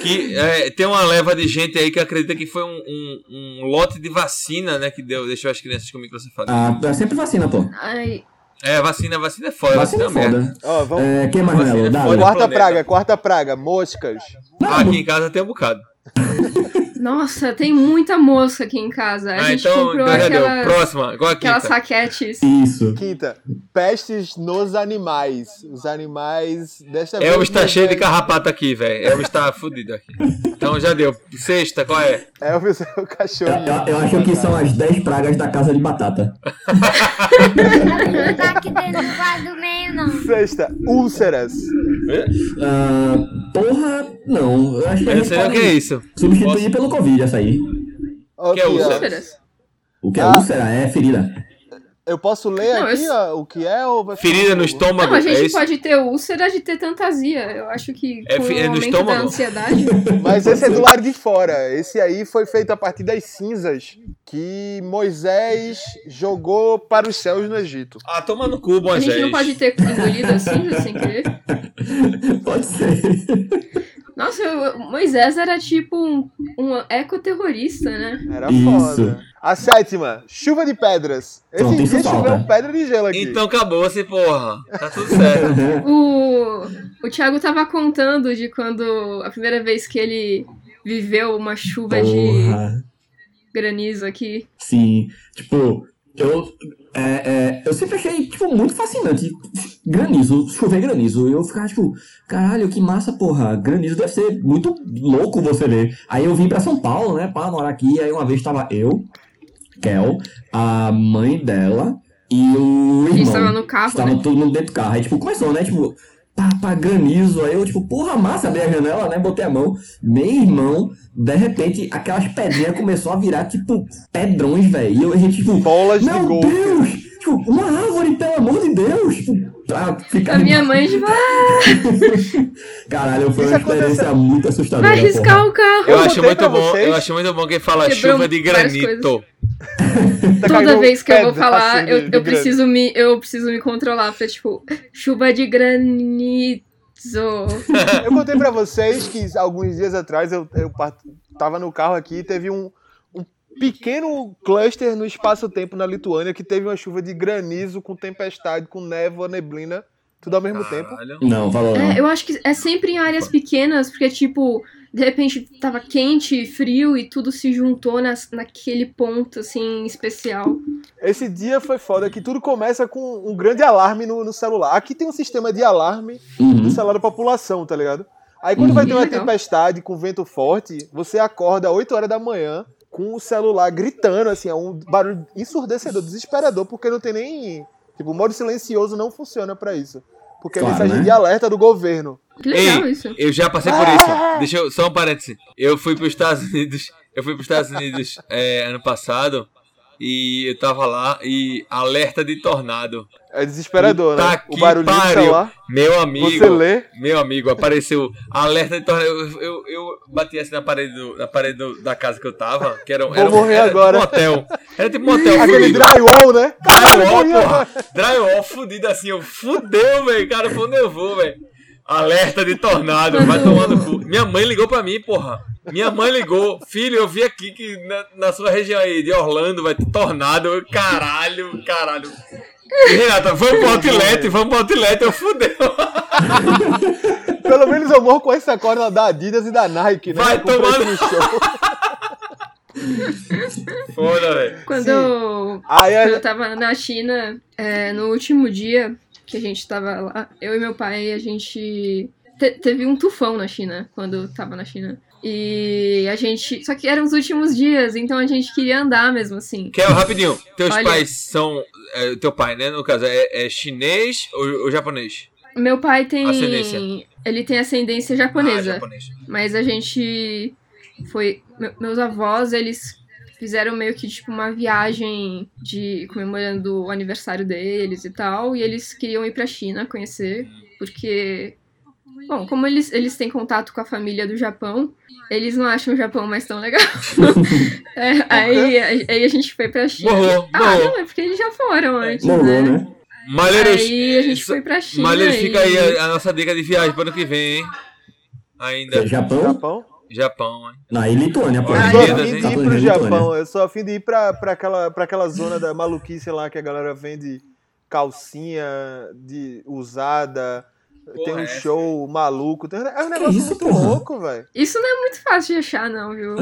Que é, tem uma leva de gente aí que acredita que foi um, um, um lote de vacina, né? Que deu, deixou as crianças com microcefalia. Ah, é sempre vacina, pô. Ai, É, vacina, vacina é foda, vacina, Vacina é é foda. Ó, vamos. É, quem mais, Melo? é. Quarta planeta. praga, quarta praga. Moscas. Não, Ah, aqui em casa tem um bocado. *laughs* nossa, tem muita mosca aqui em casa. A Ah, gente então, comprou então já deu. aquelas, Próxima, igual aqui. aquelas raquetes. Isso. Quinta, pestes nos animais. Os animais desta Elvis vez. tá não cheio de é- carrapato aqui, velho. Elvis tá fudido aqui. Então já deu. Sexta, qual é? Elvis é o Eu, cachorro. eu- eu acho que são as 10 pragas da casa de batata. Não tá aqui dentro do quadro meio, não. Sexta, úlceras. Ah, porra, não. Eu acho que a Eu sei o pode que é isso. substituir Posso- pelo Covid essa aí. Ó, Que é? Úlceras. O que é Ah. úlcera é ferida. Eu posso ler Não, aqui eu- ó, o que é ou Ferida no estômago. Não, a é gente isso? pode ter úlcera de ter tantazia. Eu acho que É com fi- é o no aumento da estômago? ansiedade. *laughs* Mas esse é do lado de fora. Esse aí foi feito a partir das cinzas que Moisés jogou para os céus no Egito. Ah, toma no cu, A Moisés. gente não pode ter engolido assim, sem querer. *laughs* Pode ser. Nossa, eu- Moisés era tipo um, um ecoterrorista, né? Era Isso. foda. A sétima, chuva de pedras. Esse Pronto, isso dia falta. choveu pedra de gelo aqui. Então acabou-se, porra. Tá tudo certo. *laughs* O, o Thiago tava contando de quando a primeira vez que ele viveu uma chuva de Porra. granizo aqui. Sim. Tipo, Eu, é, é, eu sempre achei, tipo, muito fascinante. Granizo, chover granizo. Eu ficava, tipo, caralho, que massa, porra. Granizo deve ser muito louco você ver. Aí eu vim pra São Paulo, né, pra morar aqui. Aí uma vez tava eu, Kel, a mãe dela e o A gente irmão. tava no carro, Estava né? todo mundo dentro do carro. Aí, tipo, começou, né, tipo... Granizo, aí eu, tipo, porra, massa, abri a janela, né, botei a mão, meu irmão, de repente, aquelas pedrinhas começou a virar, tipo, pedrões, velho, e eu, a gente, tipo, Bolas de meu golfe. Deus! Tipo, uma árvore, pelo amor de Deus! Tipo, pra ficar. A minha mãe tipo, ah, *laughs* Caralho, foi Isso uma experiência aconteceu- muito assustadora. vai riscar porra. o carro. Eu Eu acho muito bom, vocês. eu acho muito bom quem fala Quebrou chuva de granito. Tá Toda vez que eu vou falar, de- eu, eu preciso me, eu preciso me controlar pra, tipo, chuva de granizo. Eu contei pra vocês que alguns dias atrás eu, eu tava no carro aqui e teve um pequeno cluster no espaço-tempo na Lituânia que teve uma chuva de granizo com tempestade, com névoa, neblina, tudo ao mesmo tempo. Caralho. Não, falou não. É, eu acho que é sempre em áreas pequenas, porque, tipo, de repente tava quente, frio e tudo se juntou nas, naquele ponto, assim, especial. Esse dia foi foda que tudo começa com um grande alarme no, no celular. Aqui tem um sistema de alarme no Uhum. celular da população, tá ligado? Aí quando Uhum. vai ter uma tempestade com vento forte, você acorda às 8 horas da manhã com o celular gritando, assim, é um barulho ensurdecedor, desesperador, porque não tem nem. Tipo, o modo silencioso não funciona pra isso. Porque é Claro, mensagem né? de alerta do governo. Que legal Ei, isso. Eu já passei por isso. Deixa eu, só um parêntese. Eu fui para os Estados Unidos. Eu fui para os Estados Unidos *laughs* é, ano passado e eu tava lá e alerta de tornado. É desesperador, Puta né? O do pariu. celular. Meu amigo. Você lê. Meu amigo, apareceu alerta de tornado. Eu, eu, eu bati assim na parede, do- na parede do- da casa que eu tava, que era, Vou era, morrer era agora. tipo um hotel. Era tipo um hotel Aquele drywall, né? Caralho, Drywall, agora. porra. Drywall fudido assim, eu fudeu, velho. Cara, pra onde eu vou, velho? Alerta de tornado, *laughs* vai tomar no cu. Minha mãe ligou pra mim, porra. Minha mãe ligou, filho, eu vi aqui que na, na sua região aí de Orlando vai ter tornado. Eu, caralho, caralho. E, Renata, vamos pro outlet, vamos pro outlet, eu fudeu. *laughs* Pelo menos eu morro com essa corda da Adidas e da Nike, né? Vai *laughs* show. Foda, velho. Quando, Sim. eu, Aí quando eu tava na China, é, no último dia que a gente tava lá, eu e meu pai, a gente. te- teve um tufão na China, quando eu tava na China. E a gente. Só que eram os últimos dias, então a gente queria andar mesmo assim. Kel, rapidinho. Teus Olha. pais são. é, teu pai, né? No caso, é, é chinês ou, ou japonês? Meu pai tem. Ascendência. Ele tem ascendência Ah, japonesa. japonês. Mas a gente foi. me- Meus avós, eles fizeram meio que tipo uma viagem de comemorando o aniversário deles e tal. E eles queriam ir pra China conhecer, porque. Bom, como eles, eles têm contato com a família do Japão, eles não acham o Japão mais tão legal. *laughs* É, aí, aí a gente foi pra China. Morrou, ah, morrou. não, é porque eles já foram antes, Morou, né? né? Malheiros. Aí a gente foi pra China. Malheiros, e- fica aí a, a nossa dica de viagem para ano que vem, hein? Ainda. Japão? Japão? Japão, hein? Não, e Lituânia, pô. Eu sou afim de ir pro. Japão. Eu sou afim de ir pra, pra, aquela, pra aquela zona da maluquice lá que a galera vende calcinha de usada. tem Porra, um é essa? show maluco. Tem, é um negócio isso, muito porra? louco, velho. Isso não é muito fácil de achar, não, viu?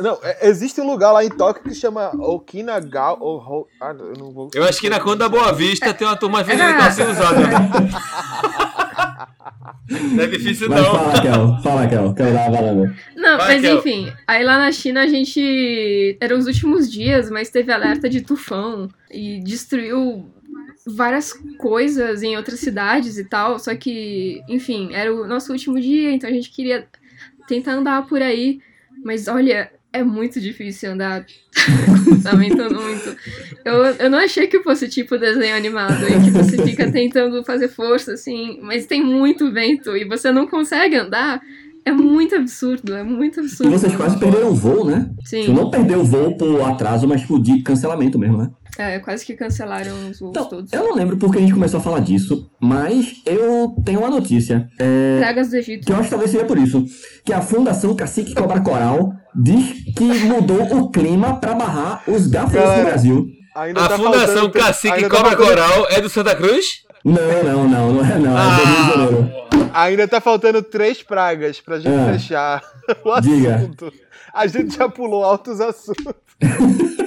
Não, é- existe um lugar lá em Tóquio que chama Okinagal. Ou, Ho- ah, eu não vou. Eu acho que na conta da Boa Vista tem uma turma vendendo Ah. calcinha usada. *laughs* Não é difícil Mas não. fala, Kel. Fala, Kel. Kel tava falando. Não, Vai, mas Kel. enfim, aí lá na China a gente. Eram os últimos dias, mas teve alerta de tufão e destruiu várias coisas em outras cidades e tal. Só que, enfim, era o nosso último dia, então a gente queria tentar andar por aí. Mas olha, é muito difícil andar. *laughs* tá ventando muito. Eu, eu não achei que fosse tipo desenho animado, em que você fica tentando fazer força, assim, mas tem muito vento e você não consegue andar. É muito absurdo, é muito E absurdo. vocês quase perderam o voo, né? Tipo, Sim, não perdeu o voo por atraso, mas tipo, de cancelamento mesmo, né? É, quase que cancelaram os voos Então, todos. eu não lembro porque a gente começou a falar disso, mas eu tenho uma notícia. É, Pragas do Egito. que eu acho que talvez seja por isso. Que a Fundação Cacique Cobra Coral diz que mudou o clima pra barrar os gafanhotos do Brasil. Ainda A tá Fundação faltando- Cacique ainda tá Cobra faltando- Coral é do Santa Cruz? Não, não, não, não é não. É do Rio de Janeiro. Ainda tá faltando três pragas pra gente Ah. fechar *laughs* o Diga. assunto. A gente já pulou altos assuntos. *laughs*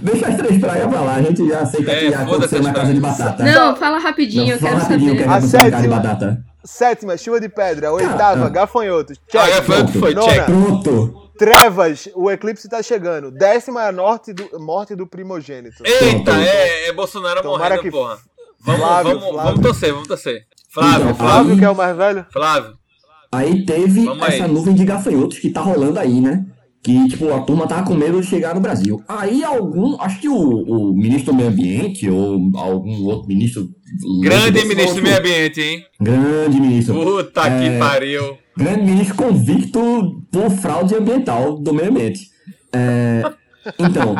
Deixa as três pragas pra lá, a gente já aceita É, que já aconteceu na casa de batata. Não, fala rapidinho, eu fala quero rapidinho o que saber. aconteceu A casa de sétima. batata. Sétima, chuva de pedra. Oitava, ah. gafanhotos. Ah, Check. gafanhoto foi, Nona. check. Pronto. Trevas, o eclipse tá chegando. Décima é a morte do, morte do primogênito. Eita, é, é Bolsonaro Tomara morrendo, que- porra. Vamos, Flávio, vamos, Flávio. vamos torcer, vamos torcer. Flávio, Então, Flávio, Flávio, que é o mais velho? Flávio. Aí teve Vamos aí. essa nuvem de gafanhotos que tá rolando aí, né? Que, tipo, a turma tava com medo de chegar no Brasil. Aí algum, acho que o, o ministro do meio ambiente ou algum outro ministro... Grande ministro do meio ambiente, hein? Grande ministro. Puta É. que pariu. Grande ministro convicto por fraude ambiental do meio ambiente. É, então,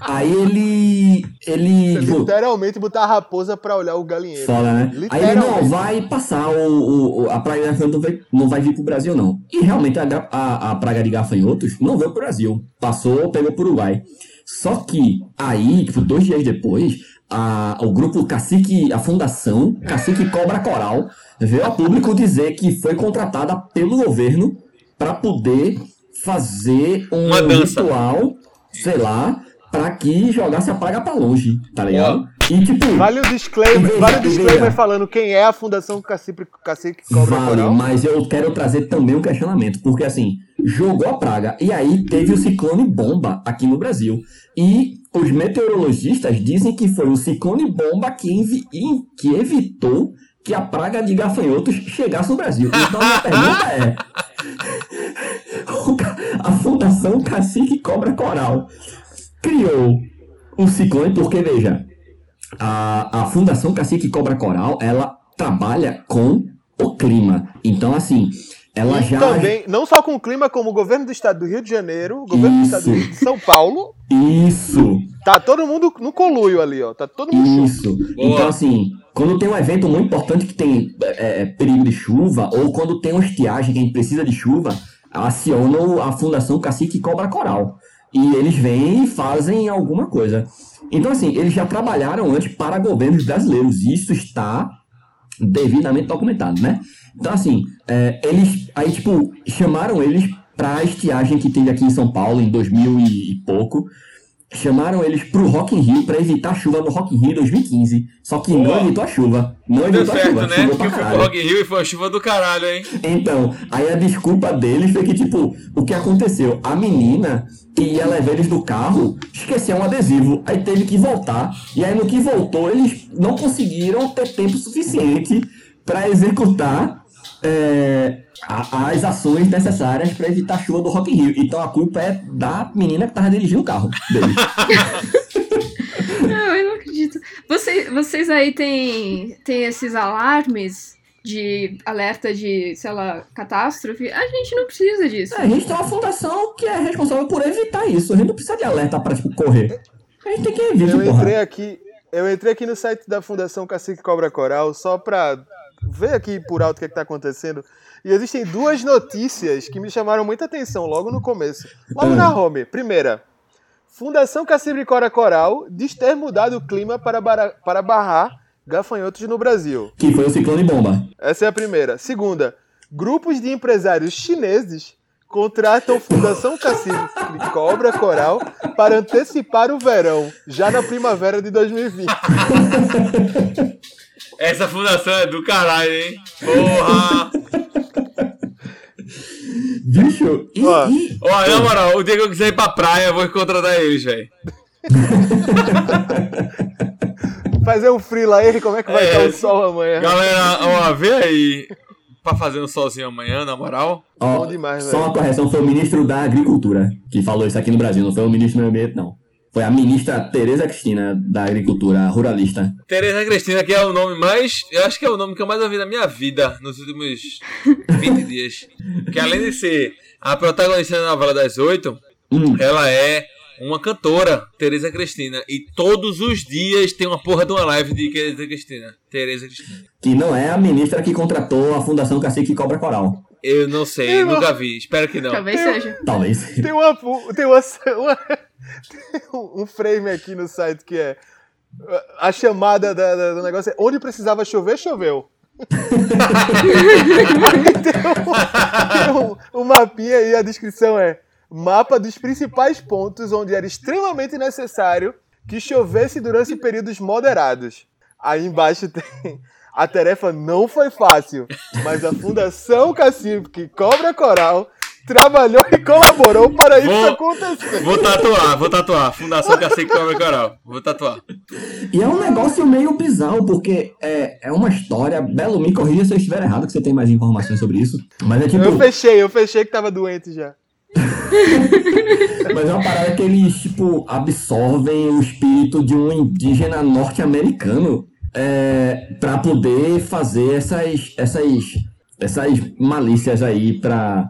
aí ele... Ele... Literalmente botar a raposa pra olhar o galinheiro. Foda, né? Aí ele não vai passar o, o- a praga de gafanhotos não vai, não vai vir pro Brasil, não. E realmente a, a, a praga de gafanhotos não veio pro Brasil. Passou, pegou pro Uruguai. Só que aí, tipo, dois dias depois, a, o grupo Cacique, a Fundação Cacique Cobra Coral, veio a público dizer que foi contratada pelo governo para poder fazer um Uma dança. ritual, sei lá, para que jogasse a praga pra longe, tá ligado? E tipo. Vale o disclaimer, Veja, vale o disclaimer veja. falando quem é a Fundação Cacique, Cacique Cobra Vale, Coral. mas eu quero trazer também um questionamento, porque assim, jogou a praga e aí teve o ciclone bomba aqui no Brasil. E os meteorologistas dizem que foi o ciclone bomba que, que evitou que a praga de gafanhotos chegasse no Brasil. Então a minha *laughs* pergunta é: a Fundação Cacique Cobra Coral criou o ciclone porque, veja, a, a Fundação Cacique Cobra Coral, ela trabalha com o clima. Então, assim, ela E já... também, não só com o clima, como o governo do estado do Rio de Janeiro, o governo do estado do Rio de São Paulo. Isso, Tá todo mundo no coluio ali, ó. Tá todo mundo junto. isso. Boa. Então, assim, quando tem um evento muito importante que tem é, é, perigo de chuva, ou quando tem uma estiagem que a gente precisa de chuva, acionam a Fundação Cacique Cobra Coral. E eles vêm e fazem alguma coisa. Então, assim, eles já trabalharam antes para governos brasileiros. E isso está devidamente documentado, né? Então, assim, é, eles aí, tipo, chamaram eles pra estiagem que teve aqui em São Paulo em 2000 e, e pouco. Chamaram eles pro Rock in Rio pra evitar chuva no Rock in Rio 2015. Só que não evitou a chuva. Não Deu evitou a certo, chuva. né? Porque pra fui pro. Rock in Rio e foi uma chuva do caralho, hein? Então, aí a desculpa deles foi que, tipo, o que aconteceu? A menina que ia levar eles do carro esqueceu um adesivo, aí teve que voltar. E aí, no que voltou, eles não conseguiram ter tempo suficiente para executar é, a- as ações necessárias para evitar a chuva do Rock in Rio. Então a culpa é da menina que tava dirigindo o carro deles. *laughs* Não, eu não acredito. Vocês, vocês aí têm, têm esses alarmes de alerta de, sei lá, catástrofe? A gente não precisa disso. É, a gente tem uma fundação que é responsável por evitar isso. A gente não precisa de alerta pra, tipo, correr. A gente tem que evitar, Eu porra. entrei aqui, eu entrei aqui no site da Fundação Cacique Cobra Coral só pra ver aqui por alto o que, é que tá acontecendo. E existem duas notícias que me chamaram muita atenção logo no começo. Logo Ah. na home. Primeira, Fundação Cacique Cobra Coral diz ter mudado o clima para, bara- para barrar gafanhotos no Brasil. Que foi o ciclone bomba. Essa é a primeira. Segunda, grupos de empresários chineses contratam Fundação Cacique Cobra Coral para antecipar o verão, já na primavera de 2020. *laughs* Essa fundação é do caralho, hein? Porra! Bicho, Ó. Ó, na moral, o dia que eu quiser ir pra praia, eu vou contratar eles, velho. *laughs* Fazer um frila aí, como é que vai É. estar o sol amanhã? Galera, ó, vê aí. Pra fazer um solzinho amanhã, na moral. ó, Bom demais, só velho. uma correção, foi o ministro da Agricultura que falou isso aqui no Brasil, não foi o ministro do meio ambiente, não. Foi a ministra Tereza Cristina da Agricultura Ruralista. Tereza Cristina, que é o nome mais. Eu acho que é o nome que eu mais ouvi na minha vida nos últimos *laughs* 20 dias. Que além de ser a protagonista da novela das oito, Hum, ela é uma cantora, Tereza Cristina. E todos os dias tem uma porra de uma live de Tereza Cristina. Tereza Cristina. que não é a ministra que contratou a Fundação Cacique Cobra Coral. Eu não sei, nunca vi. Espero que não. Talvez seja. Talvez. Tem uma, tem uma, *laughs* uma- *laughs* tem um frame aqui no site que é a chamada da- da- do negócio é onde precisava chover, choveu. tem um, tem um- mapinha e a descrição é mapa dos principais pontos onde era extremamente necessário que chovesse durante períodos moderados. Aí embaixo tem. A tarefa não foi fácil, mas a Fundação Cacique Cobra Coral trabalhou e colaborou para isso Vou- acontecer. Vou tatuar, vou tatuar. Fundação Cacique Cobra Coral. Vou tatuar. E é um negócio meio bizarro, porque é, é uma história. Belo, me corrija se eu estiver errado, que você tem mais informações sobre isso. Mas é tipo. Eu fechei, eu fechei que tava doente já. Mas é uma parada que eles, tipo, absorvem o espírito de um indígena norte-americano é, pra poder fazer essas, essas, essas malícias aí pra.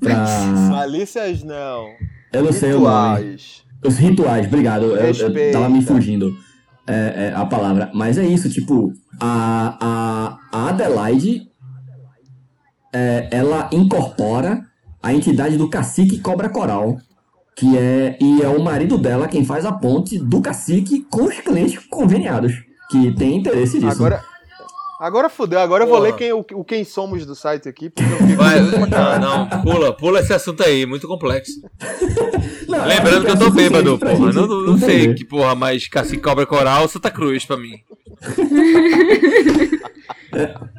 Pra *laughs* Malícias não. eu não sei o nome. Rituais. Os rituais, obrigado. Eu, eu tava me fugindo é, é, a palavra. Mas é isso, tipo, a, a, a Adelaide é, ela incorpora a entidade do cacique Cobra Coral. Que é. E é o marido dela quem faz a ponte do cacique com os clientes conveniados. Que tem interesse disso. Agora. Agora fodeu, agora eu vou Porra. ler quem, o, o quem somos do site aqui, porque Vai, não, não, pula, pula esse assunto aí, muito complexo. *laughs* Não, Lembrando que eu tô bêbado, porra. Não, não, não sei que porra, mas Cacique Cobra Coral, Santa Cruz pra mim. *laughs*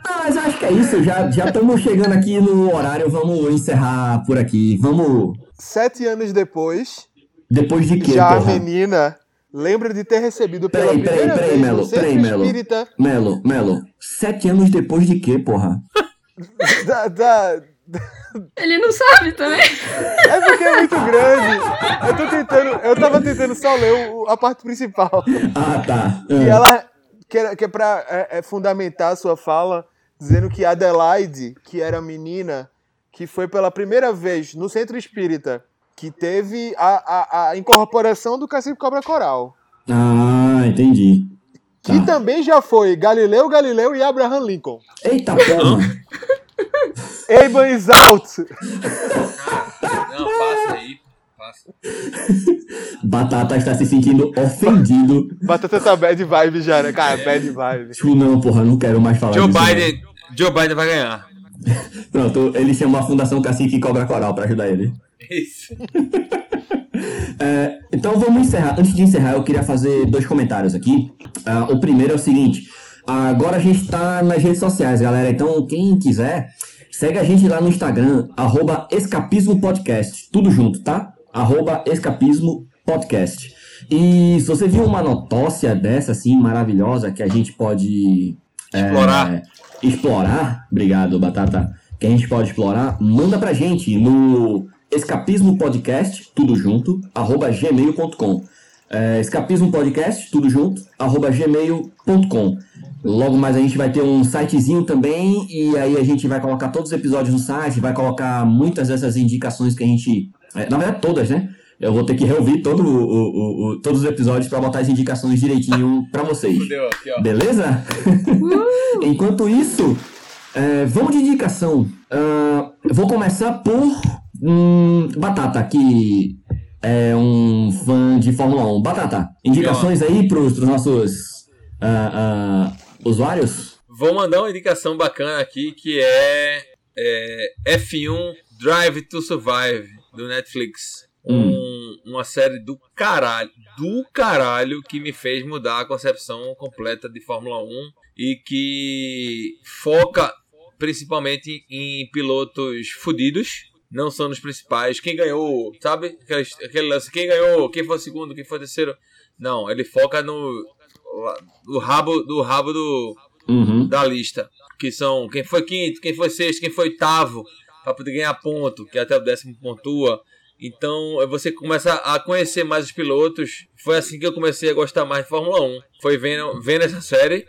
Ah, mas acho que é isso. Já já estamos chegando aqui no horário. Vamos encerrar por aqui. Vamos. Sete anos depois, Depois de quê, já a porra? menina lembra de ter recebido pela Peraí, peraí, primeira peraí, vez Melo, no centro peraí, Melo. espírita Melo, Melo, sete anos depois de quê, porra? *laughs* da, da- Ele não sabe também. É porque é muito grande. Eu tô tentando. Eu tava tentando só ler o- a parte principal. Ah, tá. E ela. Que é, que é pra é, é fundamentar a sua fala, dizendo que Adelaide, que era a menina que foi pela primeira vez no centro espírita, que teve a, a, a incorporação do Cacique Cobra Coral. Ah, entendi. Que Tá. também já foi Galileu Galileu e Abraham Lincoln. Eita porra! Aben is out! Não, passa aí. Passa. Batata está se sentindo ofendido. Batata tá bad vibe já, né? Cara, bad vibe. Tipo, não, porra, não quero mais falar Joe disso. Biden, Joe Biden vai ganhar. *laughs* Pronto, ele chama a Fundação Cacique e Cobra Coral pra ajudar ele. Isso. *laughs* É, então vamos encerrar. Antes de encerrar, eu queria fazer dois comentários aqui. Ah, o primeiro é o seguinte: agora a gente tá nas redes sociais, galera. Então, quem quiser, segue a gente lá no Instagram, arroba Escapismo Podcast. Tudo junto, tá? Arroba Escapismo Podcast. E se você viu uma notócia dessa, assim, maravilhosa, que a gente pode é, Explorar. explorar, obrigado, Batata, que a gente pode explorar, manda pra gente no escapismo podcast, tudo junto, arroba gmail.com. É, escapismo podcast, tudo junto, arroba gmail.com. Logo mais a gente vai ter um sitezinho também, e aí a gente vai colocar todos os episódios no site, vai colocar muitas dessas indicações que a gente. é, na verdade, todas, né? Eu vou ter que reouvir todo o- o- o- o- todos os episódios para botar as indicações direitinho pra vocês. Fudeu aqui, ó. Beleza? *laughs* Enquanto isso, é, vamos de indicação. Eu vou começar por hum, Batata, que é um fã de Fórmula 1. Batata, indicações aí pros, pros nossos ah, usuários? Vou mandar uma indicação bacana aqui que é, é F1 Drive to Survive do Netflix. Hum. Um- uma série do caralho, do caralho que me fez mudar a concepção completa de Fórmula 1 e que foca principalmente em pilotos fudidos. Não são os principais. Quem ganhou, sabe? Aquele, aquele lance, quem ganhou, quem foi o segundo, quem foi o terceiro. Não, ele foca no, no rabo, do rabo do, Uhum. da lista. Que são quem foi quinto, quem foi sexto, quem foi oitavo, para poder ganhar ponto, que até o décimo pontua. Então eh, você começa a conhecer mais os pilotos. Foi assim que eu comecei a gostar mais de Fórmula 1. Foi vendo, vendo essa série,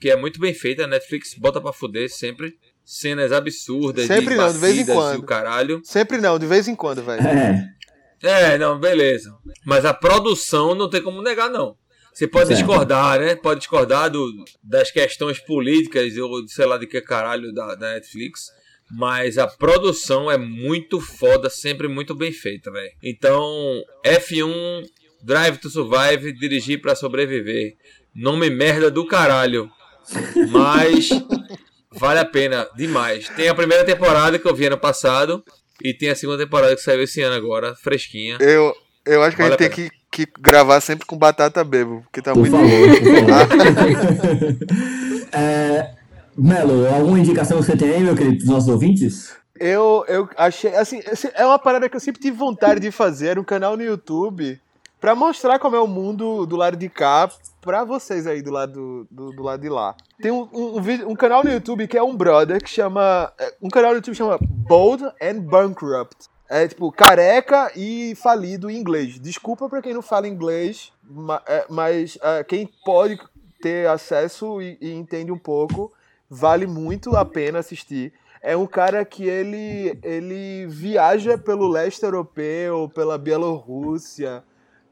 que é muito bem feita. A Netflix bota pra fuder sempre. Cenas absurdas, Sempre de não, de vez em quando. e o caralho. Sempre não, de vez em quando, velho. É, É, não, beleza. Mas a produção não tem como negar, não. Você pode Certo. discordar, né? Pode discordar do, das questões políticas ou sei lá de que caralho da, da Netflix. Mas a produção é muito foda, sempre muito bem feita, velho. Então, F1 Drive to Survive, dirigir pra sobreviver. Nome merda do caralho. Mas *laughs* vale a pena demais. Tem a primeira temporada que eu vi ano passado. E tem a segunda temporada que saiu esse ano agora, fresquinha. Eu, eu acho que Vale a a gente tem que, que gravar sempre com batata bebo, porque tá Por muito. favor. *laughs* *laughs* é, Melo, alguma indicação você tem aí, meu querido, dos nossos ouvintes? Eu, eu achei, assim, é uma parada que eu sempre tive vontade de fazer, um canal no YouTube, pra mostrar como é o mundo do lado de cá pra vocês aí do lado, do, do lado de lá. Tem um, um, um um canal no YouTube que é um brother que chama, é, um canal no YouTube chama Bold and Bankrupt. É tipo careca e falido em inglês. Desculpa pra quem não fala inglês, ma- é, mas é, quem pode ter acesso e, e entende um pouco, vale muito a pena assistir. É um cara que ele, ele viaja pelo leste europeu, pela Bielorrússia,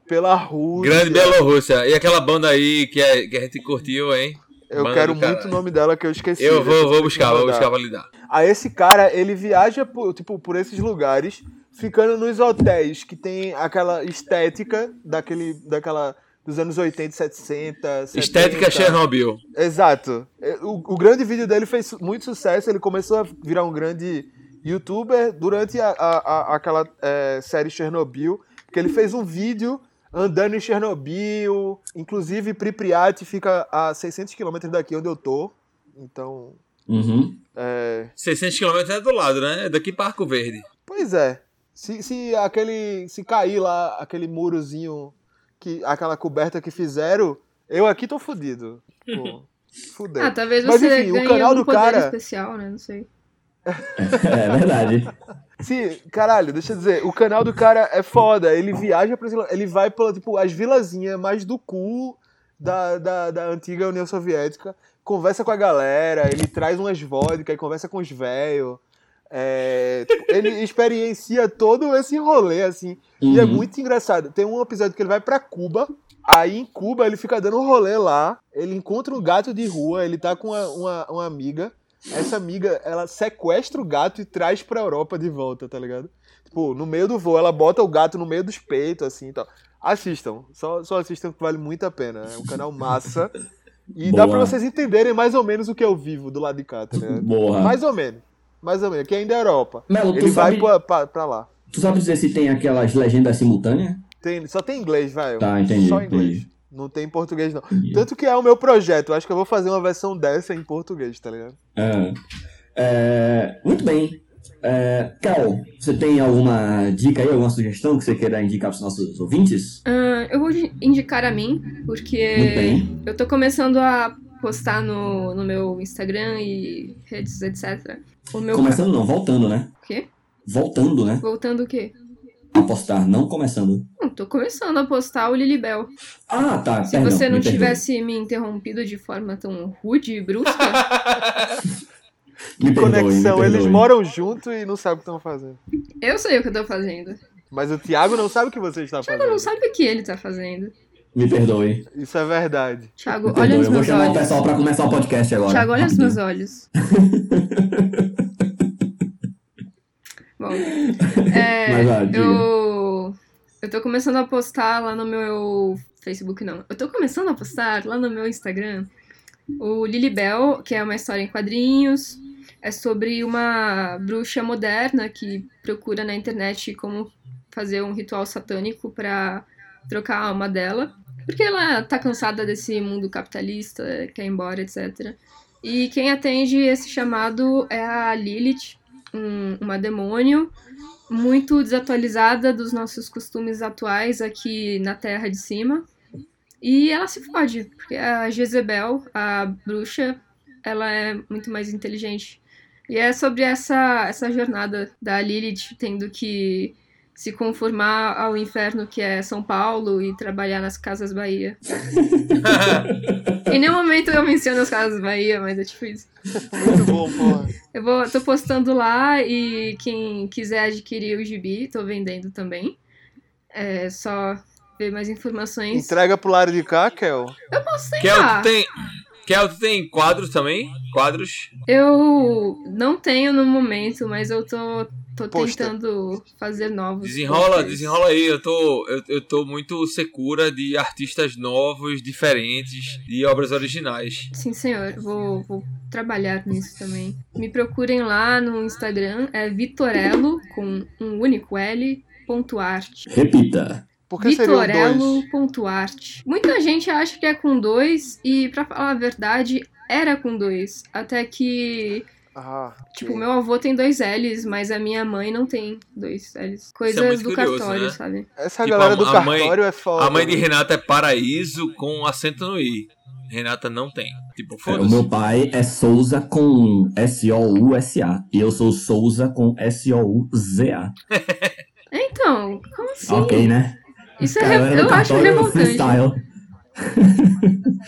pela Rússia. Grande Bielorrússia. E aquela banda aí que, é- que a gente curtiu, hein? Eu quero muito o nome dela que eu esqueci. Eu vou, vou buscar, vou buscar validar. Aí esse cara, ele viaja por, tipo, por esses lugares, ficando nos hotéis que tem aquela estética daquele, daquela dos anos 80, 60, 70. Estética Chernobyl. Exato. O, o grande vídeo dele fez muito sucesso, ele começou a virar um grande youtuber durante a, a- a- aquela é, série Chernobyl, que ele fez um vídeo andando em Chernobyl, inclusive Pripyat fica a 600 km daqui onde eu tô, então... Uhum. É, 600 km é do lado, né? É Daqui para Arco Verde. Pois é. Se, se aquele. Se cair lá aquele murozinho, que, aquela coberta que fizeram, eu aqui tô fudido. Pô, *laughs* fudeu. Ah, talvez Mas, você enfim, o ganhe canal algum do poder cara- especial, né? Não sei. *laughs* É verdade. Sim, caralho, deixa eu dizer, o canal do cara é foda. Ele viaja pra Ele vai pela, tipo, as vilazinhas mais do cu da, da, da antiga União Soviética, conversa com a galera, ele traz umas vodka e conversa com os velhos. É, tipo, ele *laughs* experiencia todo esse rolê, assim. E é Uhum. muito engraçado. Tem um episódio que ele vai pra Cuba. Aí em Cuba ele fica dando um rolê lá. Ele encontra um gato de rua. Ele tá com uma, uma, uma amiga. Essa amiga, ela sequestra o gato e traz pra Europa de volta, tá ligado? Tipo, no meio do voo, ela bota o gato no meio dos peitos, assim e tal. Assistam. Só, só assistam que vale muito a pena. É um canal massa. E dá Boa. pra vocês entenderem mais ou menos o que eu vivo do lado de cá, tá ligado? Boa. Mais ou menos. Mais ou menos. Aqui ainda é Europa. Melo, tu Ele vai sabe, pra, pra, pra lá. tu sabe dizer se tem aquelas legendas simultâneas? Tem, só tem inglês, vai. Tá, entendi, Só inglês. entendi. Não tem português, não. Entendi. Tanto que é o meu projeto. Acho que eu vou fazer uma versão dessa em português, tá ligado? É. É, muito bem. É, Cal, você tem alguma dica aí, alguma sugestão que você queira indicar para os nossos ouvintes? Ah, eu vou indicar a mim, porque eu tô começando a postar no, no meu Instagram e redes, etc. O meu. Começando não, voltando, né? O quê? Voltando, né? Voltando o quê? A postar, não começando. Não, tô começando a postar o Lilibel. Ah, tá. Se perdão, você não me tivesse me interrompido de forma tão rude e brusca, *laughs* Me perdoe, Conexão. me Eles moram junto e não sabem o que estão fazendo. eu sei o que eu tô fazendo. Mas o Thiago não sabe o que você está Thiago fazendo. não sabe o que ele tá fazendo. Me perdoe. Isso é verdade. Thiago, Me olha perdoe. nos Eu vou meus chamar o olhos. pessoal para começar o podcast agora. Thiago, olha Rapidinho. meus olhos. *laughs* Bom, é, eu, eu tô começando a postar lá no meu Facebook, não. Eu tô começando a postar lá no meu Instagram o Lilibel, que é uma história em quadrinhos. É sobre uma bruxa moderna que procura na internet como fazer um ritual satânico pra trocar a alma dela. Porque ela tá cansada desse mundo capitalista, quer ir embora, etc. E quem atende esse chamado é a Lilith, um- uma demônio muito desatualizada dos nossos costumes atuais aqui na Terra de Cima. E ela se fode, porque a Jezebel, a bruxa, ela é muito mais inteligente. E é sobre essa, essa jornada da Lilith tendo que se conformar ao inferno que é São Paulo e trabalhar nas Casas Bahia. *laughs* Em nenhum momento eu menciono as Casas Bahia, mas é tipo isso. Muito bom, porra. Eu vou, tô postando lá e quem quiser adquirir o gibi, tô vendendo também. É só ver mais informações. Entrega pro lado de cá, Kel. Eu posso tentar. tem, Kel, tu tem quadros também? Quadros? Eu não tenho no momento, mas eu tô, tô Posta. tentando fazer novos. Desenrola, posters. desenrola aí. Eu tô, eu, eu tô muito secura de artistas novos, diferentes, de obras originais. Sim, senhor. Vou, vou trabalhar nisso também. Me procurem lá no Instagram, é Vitorello, com um único L, ponto arte. Repita. Por que? Vitorello.art. Muita gente acha que é com dois, e pra falar a verdade, era com dois. Até que, Ah, tipo, meu avô tem dois L's, mas a minha mãe não tem dois L's. Coisas é do curioso, cartório, né? sabe? Essa Tipo, galera a- do a mãe- cartório é foda. A mãe de né? Renata é Paraíso com acento no I. Renata não tem. Tipo, É, o meu pai é Souza com S-O-U-S-A. E eu sou Souza com S-O-U-Z-A. *laughs* Então, como assim? Ok, né? Isso é, re- eu acho revoltante. *laughs*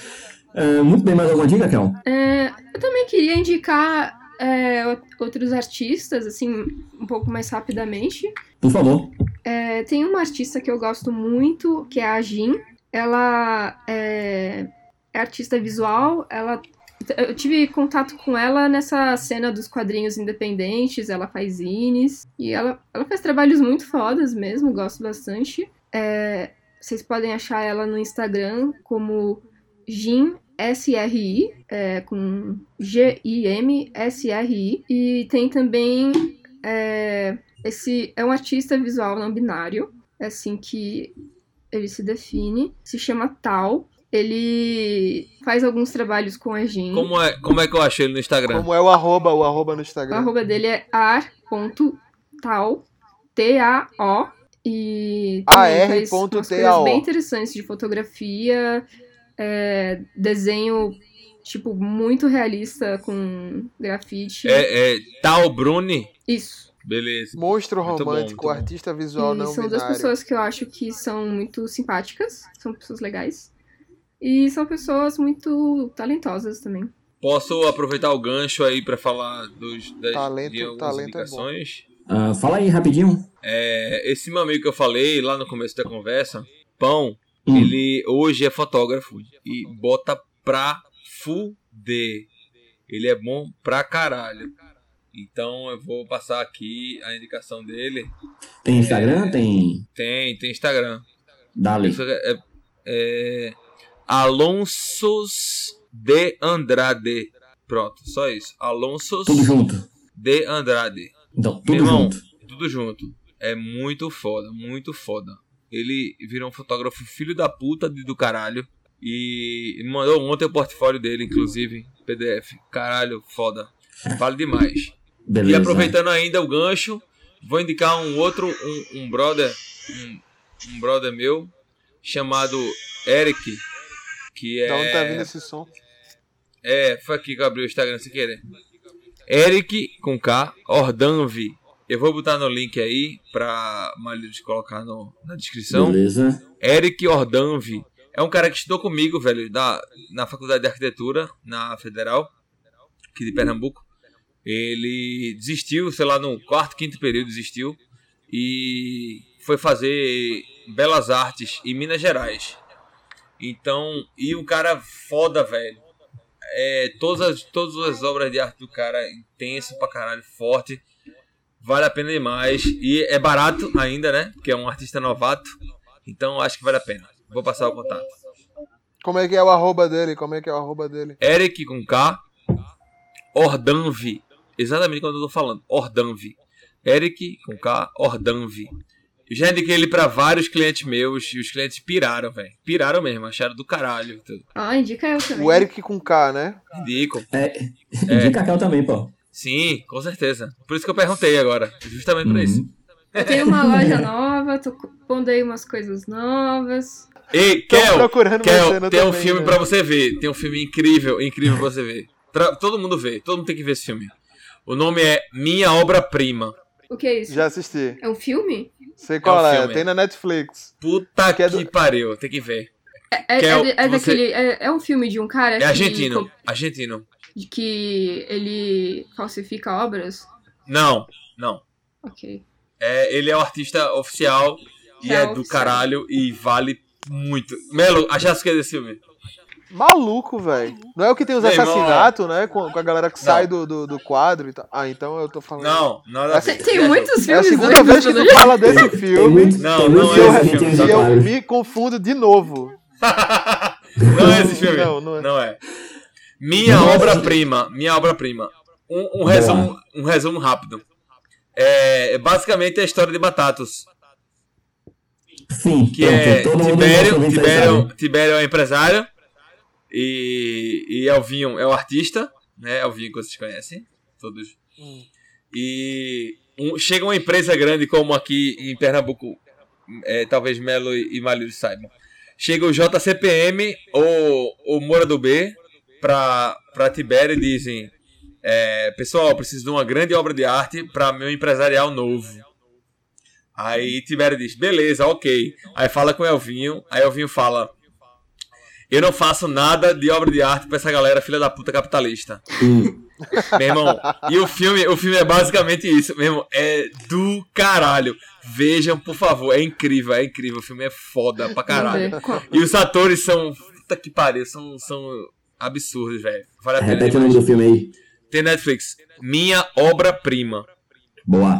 É, muito bem, mais alguma dica, Kel? É, eu também queria indicar é, outros artistas, assim, um pouco mais rapidamente. Por favor. É, tem uma artista que eu gosto muito, que é a Jin. Ela é, é artista visual, ela eu tive contato com ela nessa cena dos quadrinhos independentes, ela faz zines, e ela, ela faz trabalhos muito fodas mesmo, gosto bastante. É, vocês podem achar ela no Instagram como Jin SRI, é, com G-I-M S-R-I, e tem também é, esse é um artista visual não binário, é assim que ele se define, se chama Tal. Ele faz alguns trabalhos com a Jin. Como é, como é que eu achei ele no Instagram? Como é o arroba, o arroba no O Instagram. arroba dele é ar.tal, T-A-O, e também faz ponto umas coisas bem interessantes de fotografia, é, desenho, tipo, muito realista com grafite. É, é Tal Bruni? Isso. Beleza. Monstro Muito bom, romântico, muito bom. artista visual E não são duas pessoas que eu acho que são muito simpáticas, são pessoas legais. E são pessoas muito talentosas também. Posso aproveitar o gancho aí pra falar dos, das, Talento- de algumas talento é Ah, fala aí rapidinho. É, esse meu amigo que eu falei lá no começo da conversa, Pão, Hum. ele hoje é fotógrafo e bota pra fuder. Ele é bom pra caralho. Então eu vou passar aqui a indicação dele. Tem Instagram? Tem. Tem, tem Instagram. Dali. Isso é, é, é Alonsos de Andrade. Pronto, só isso. Alonsos Tudo junto. de Andrade. Então, Meu tudo irmão, junto. tudo junto. É muito foda, muito foda. Ele virou um fotógrafo filho da puta de- do caralho. E me mandou ontem o portfólio dele, inclusive, PDF. Caralho, foda. Vale demais. Beleza. E aproveitando ainda o gancho, vou indicar um outro, um, um brother, um, um brother meu, chamado Eric, que é... Da onde tá vindo esse som? É, foi aqui que eu abri o Instagram sem querer. Eric com K, Ordanvi. Eu vou botar no link aí pra Malhos colocar no, na descrição. Beleza. Eric Ordanvi. É um cara que estudou comigo, velho, da, na faculdade de arquitetura, na Federal, aqui de Pernambuco. Ele desistiu, sei lá, no quarto, quinto período desistiu. E foi fazer Belas Artes em Minas Gerais. Então, e um cara foda, velho. É, todas, as, todas as obras de arte do cara, intenso pra caralho, forte. Vale a pena demais. E é barato ainda, né? Porque é um artista novato. Então acho que vale a pena. Vou passar o contato. Como é que é o arroba dele? Como é que é o arroba dele? Eric com K. Ordanvi. Exatamente quando eu tô falando. Ordanvi. Eric com K. Ordanvi. Eu já indiquei ele pra vários clientes meus e os clientes piraram, velho. Piraram mesmo, acharam do caralho. tudo. Ah, indica eu também. O Eric com K, né? Indico. É. Indica a Kel também, pô. Sim, com certeza. Por isso que eu perguntei agora. Justamente por Uhum. isso. Eu tenho uma loja nova, tô pondo aí umas coisas novas. Ei, Kel, procurando Kel, tem um também, filme né? pra você ver. Tem um filme incrível, incrível pra você ver. Pra todo mundo ver, todo mundo tem que ver esse filme. O nome é Minha Obra-Prima. O que é isso? Já assisti. É um filme? Sei qual um é, filme. tem na Netflix. Puta Que que, é do- pariu, tem que ver. É, é, Kel, é é daquele. É, é um filme de um cara É que, argentino, co- argentino. de que ele falsifica obras? Não, não. Ok. É, ele é o artista oficial e É é do oficial. caralho e vale muito. Melo, achasse que é desse filme? Maluco, velho. Não é o que tem os assassinatos, né? Com, com a galera que Não. sai do, do, do quadro e tal. Ah, então eu tô falando. Não, nada a Tem, ver. tem muitos É a filmes segunda doidos, vez que né? tu fala desse Tem filme muito- Não, tem não é esse filme, tem e eu aquários. me confundo de novo. *laughs* não é esse filme. Não, não é. Não é. Minha é. obra-prima. Minha obra-prima. Um, um resumo, um resumo rápido. É, basicamente é a história de Batatos. Sim, Que pronto, é Tibério, Tibério. Tibério é o empresário. E, e Elvinho é o artista. Né? Elvinho que vocês conhecem. Todos. E um- chega uma empresa grande como aqui em Pernambuco. é, talvez Melo e Malheiro saibam. Chega o JCPM ou o Moura do B pra, pra Tibério e dizem: é, Pessoal, preciso de uma grande obra de arte para meu empresarial novo. Aí Tibério diz: Beleza, ok. Aí fala com Elvinho. Aí Elvinho fala: Eu não faço nada de obra de arte pra essa galera filha da puta capitalista. Hum. Meu irmão, e o filme, o filme é basicamente isso, meu irmão, é do caralho. Vejam, por favor, é incrível, é incrível, o filme é foda pra caralho. E os atores são, puta que pariu, são, são absurdos, velho. Vale a pena Repete o nome do filme aí. Tem Netflix, Minha Obra-Prima, Boa.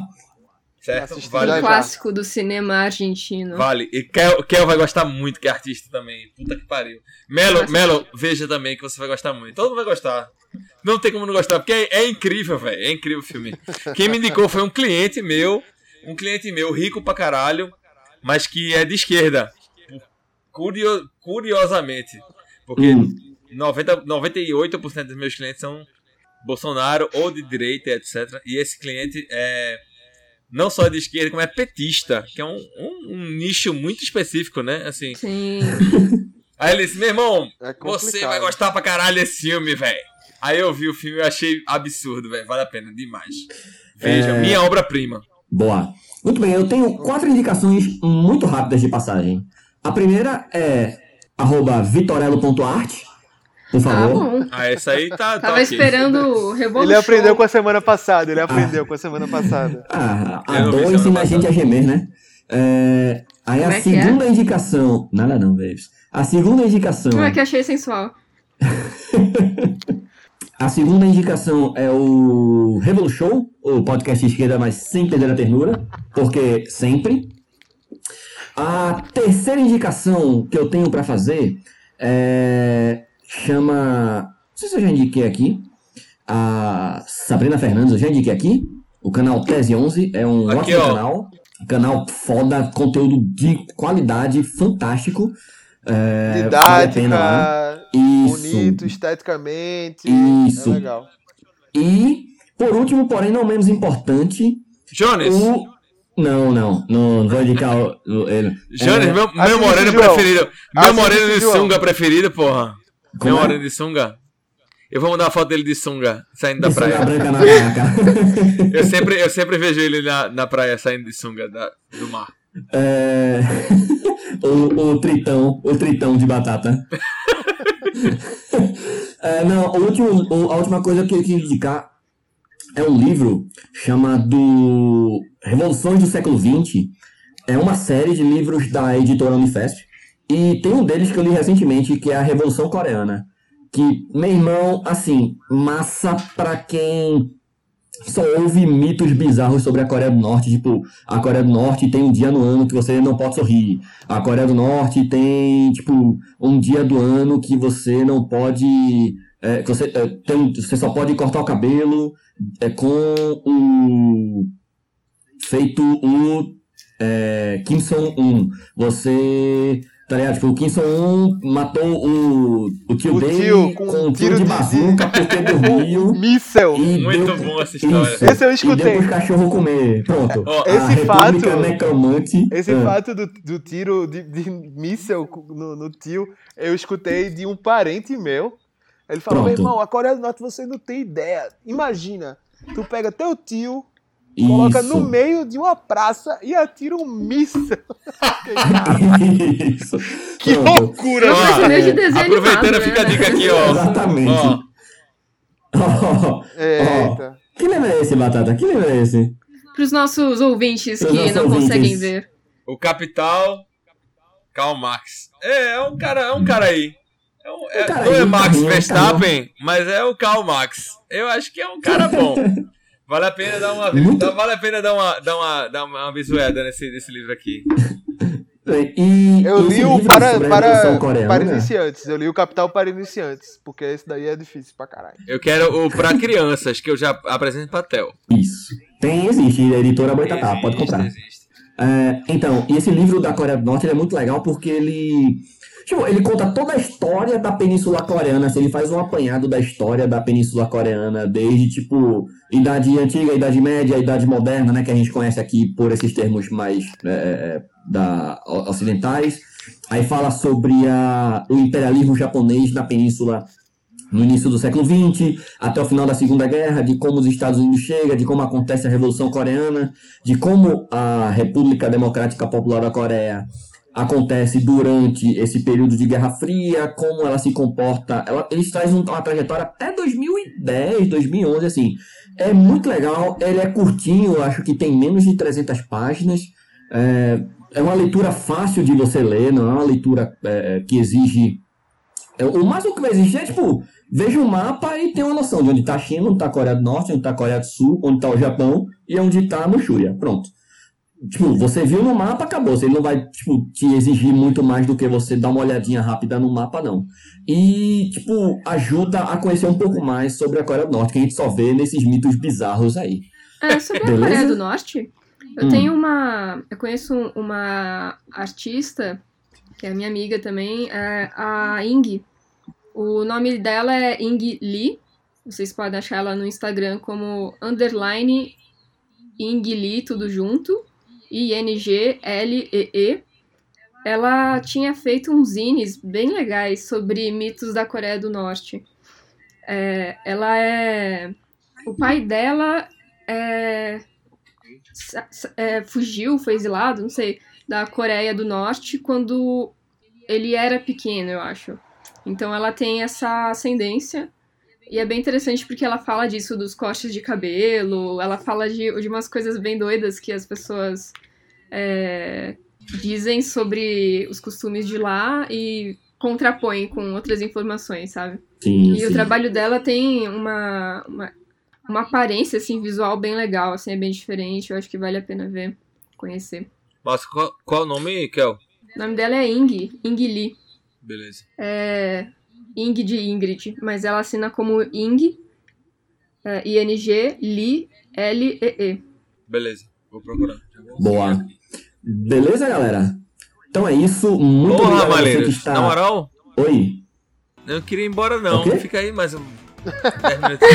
Certo? Vale, já. Clássico do cinema argentino. vale. E Kel, Kel vai gostar muito, que é artista também, puta que pariu. Melo. Melo, veja também que você vai gostar muito. Todo mundo vai gostar. Não tem como não gostar, porque é, é incrível, velho. É incrível o filme. Quem me indicou foi um cliente meu, um cliente meu, rico pra caralho, mas que é de esquerda. Curio- curiosamente. Porque Hum. 90, 98% dos meus clientes são Bolsonaro ou de direita, etc. E esse cliente é não só de esquerda, como é petista, que é um, um- um nicho muito específico, né? Assim. Sim. *laughs* Aí ele disse, meu irmão, É você vai gostar pra caralho desse filme, velho. Aí eu vi o filme e achei absurdo, velho. Vale a pena demais. Veja, É. minha obra-prima. Boa. Muito bem, eu tenho quatro indicações muito rápidas de passagem. A primeira é arroba vitorello.art, por Ah, favor. bom. Ah, essa aí tá. tá Tava esperando o Revolution. Ele aprendeu com a semana passada, ele aprendeu com a semana passada. Ah, a dor ensina a gente a gemer, né? É, aí Como a é é? segunda indicação. Nada não, babes. A segunda indicação. Não, é que achei sensual. *laughs* A segunda indicação é o Revolution, o podcast de esquerda, mas sem perder a ternura, porque sempre. A terceira indicação que eu tenho pra fazer é, chama. Não sei se eu já indiquei aqui. A Sabrina Fernandes, eu já indiquei aqui. O canal Tese 11 é um Aqui, ótimo ó. canal. Canal foda, conteúdo de qualidade, fantástico. É, vale a pena. Didática, Isso. bonito, esteticamente. Isso. É legal. E, por último, porém não menos importante, Jones. o. Não, não, não, não vou indicar o, ele. Jones, É, meu, meu moreno preferido. Meu moreno de sunga preferido, porra. Como meu é? moreno de sunga. Eu vou mandar a foto dele de sunga, saindo da de sunga praia. branca na praia. Eu sempre, eu sempre vejo ele na, na praia saindo de sunga da- do mar. É, o, o tritão, o tritão de batata. É, não, o último, o- a última coisa que eu queria indicar é um livro chamado Revoluções do Século XX. É uma série de livros da editora Unifesp. E tem um deles que eu li recentemente, que é a Revolução Coreana. Que, meu irmão, assim, massa pra quem só ouve mitos bizarros sobre a Coreia do Norte. Tipo, a Coreia do Norte tem um dia no ano que você não pode sorrir. A Coreia do Norte tem, tipo, um dia do ano que você não pode. é, que você, é, tem, você só pode cortar o cabelo é, com o. Feito o. É, Kim Jong-un. Você. Tá ligado? Tipo, o Kim Jong-un matou o, o tio tio com, com um tiro tiro de de- bazuca porque *laughs* dormiu. Míssel. E Muito deu- bom essa história. Isso. Esse eu E escutei. deu pros cachorros comer. Pronto. A Esse fato- Necromante. Esse Ah. fato do, do tiro de, de míssel no, no tio, eu escutei de um parente meu. Ele falou, meu irmão, a Coreia do Norte você não tem ideia. Imagina, tu pega teu tio, coloca Isso. no meio de uma praça e atira um míssel. Isso. *laughs* Que Pronto. loucura! Ó, de desenho Aproveitando, animado, fica a né? dica aqui, ó. Exatamente. Ó, Ó, Eita. que livro é esse, Batata? Que livro é esse? Pros nossos ouvintes Pros que nossos não ouvintes. conseguem ver. o Capital Karl Marx. É, é um cara, é um cara aí. É um- é- cara não é Max Verstappen, mas é o Karl Max. Eu acho que é um cara bom. *laughs* Vale a pena dar uma, Muito- dá- vale a pena dar uma, dar uma, dar uma visuada nesse, nesse livro aqui. *laughs* E Eu li o para, para, Coreana, para iniciantes. Eu li o Capital para iniciantes. Porque esse daí é difícil pra caralho. Eu quero o pra crianças, que eu já apresento pra Tel. Isso. Tem, existe, a editora Boitatá, pode comprar. Existe. É, então, e esse livro da Coreia do Norte ele é muito legal porque ele. Tipo, ele conta toda a história da Península Coreana, assim, ele faz um apanhado da história da Península Coreana, desde, tipo, Idade Antiga, Idade Média, Idade Moderna, né, que a gente conhece aqui por esses termos mais é, é, da, o- ocidentais. Aí fala sobre a, o imperialismo japonês na Península no início do século XX, até o final da Segunda Guerra, de como os Estados Unidos chegam, de como acontece a Revolução Coreana, de como a República Democrática Popular da Coreia acontece durante esse período de Guerra Fria, como ela se comporta. Ela, eles trazem um- uma trajetória até 2010, 2011, assim. É muito legal, ele é curtinho, acho que tem menos de 300 páginas. É, é uma leitura fácil de você ler, não é uma leitura é, que exige. é, O máximo que vai exigir é, tipo, veja o mapa e tenha uma noção de onde está a China, onde está a Coreia do Norte, onde está a Coreia do Sul, onde está o Japão e onde está a Manchúria. Pronto. Tipo, você viu no mapa, acabou. Ele não vai, tipo, te exigir muito mais do que você dar uma olhadinha rápida no mapa, não. E, tipo, ajuda a conhecer um pouco mais sobre a Coreia do Norte, que a gente só vê nesses mitos bizarros aí. É, sobre a Beleza? Coreia do Norte, eu Hum. tenho uma. Eu conheço uma artista, que é minha amiga também, é a Ing. O nome dela é Ing Lee. Vocês podem achar ela no Instagram como underline Ing Lee, tudo junto. I-N-G-L-E-E. Ela tinha feito uns zines bem legais sobre mitos da Coreia do Norte. É, ela é. O pai dela é, é, fugiu, foi exilado, não sei, da Coreia do Norte quando ele era pequeno, eu acho. Então ela tem essa ascendência. E é bem interessante porque ela fala disso, dos cortes de cabelo, ela fala de, de umas coisas bem doidas que as pessoas é, dizem sobre os costumes de lá e contrapõem com outras informações, sabe? Sim, E o sim. trabalho dela tem uma, uma, uma aparência, assim, visual bem legal, assim, é bem diferente. Eu acho que vale a pena ver, conhecer. Mas qual, qual o nome, Kel? O nome dela é Ing, Ing Lee. Beleza. É Ing de Ingrid, mas ela assina como Ing, é, I-N-G, Lee, L-E-E. Beleza. Vou procurar. Vou Boa. Beleza, galera? Então é isso. Muito Porra, obrigado a você que Malheiros. está... Na moral, Oi. eu não queria ir embora, não. O quê? Fica aí mais um 10 minutos.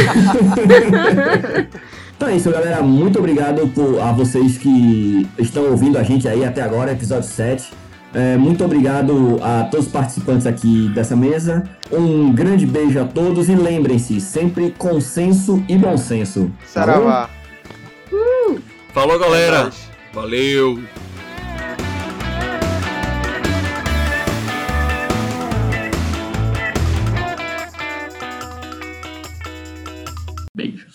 *laughs* Então é isso, galera. Muito obrigado por, a vocês que estão ouvindo a gente aí até agora, episódio 7. É, muito obrigado a todos os participantes aqui dessa mesa. Um grande beijo a todos e lembrem-se, sempre consenso e bom senso. Saravá. Falou, É galera. nóis. Valeu.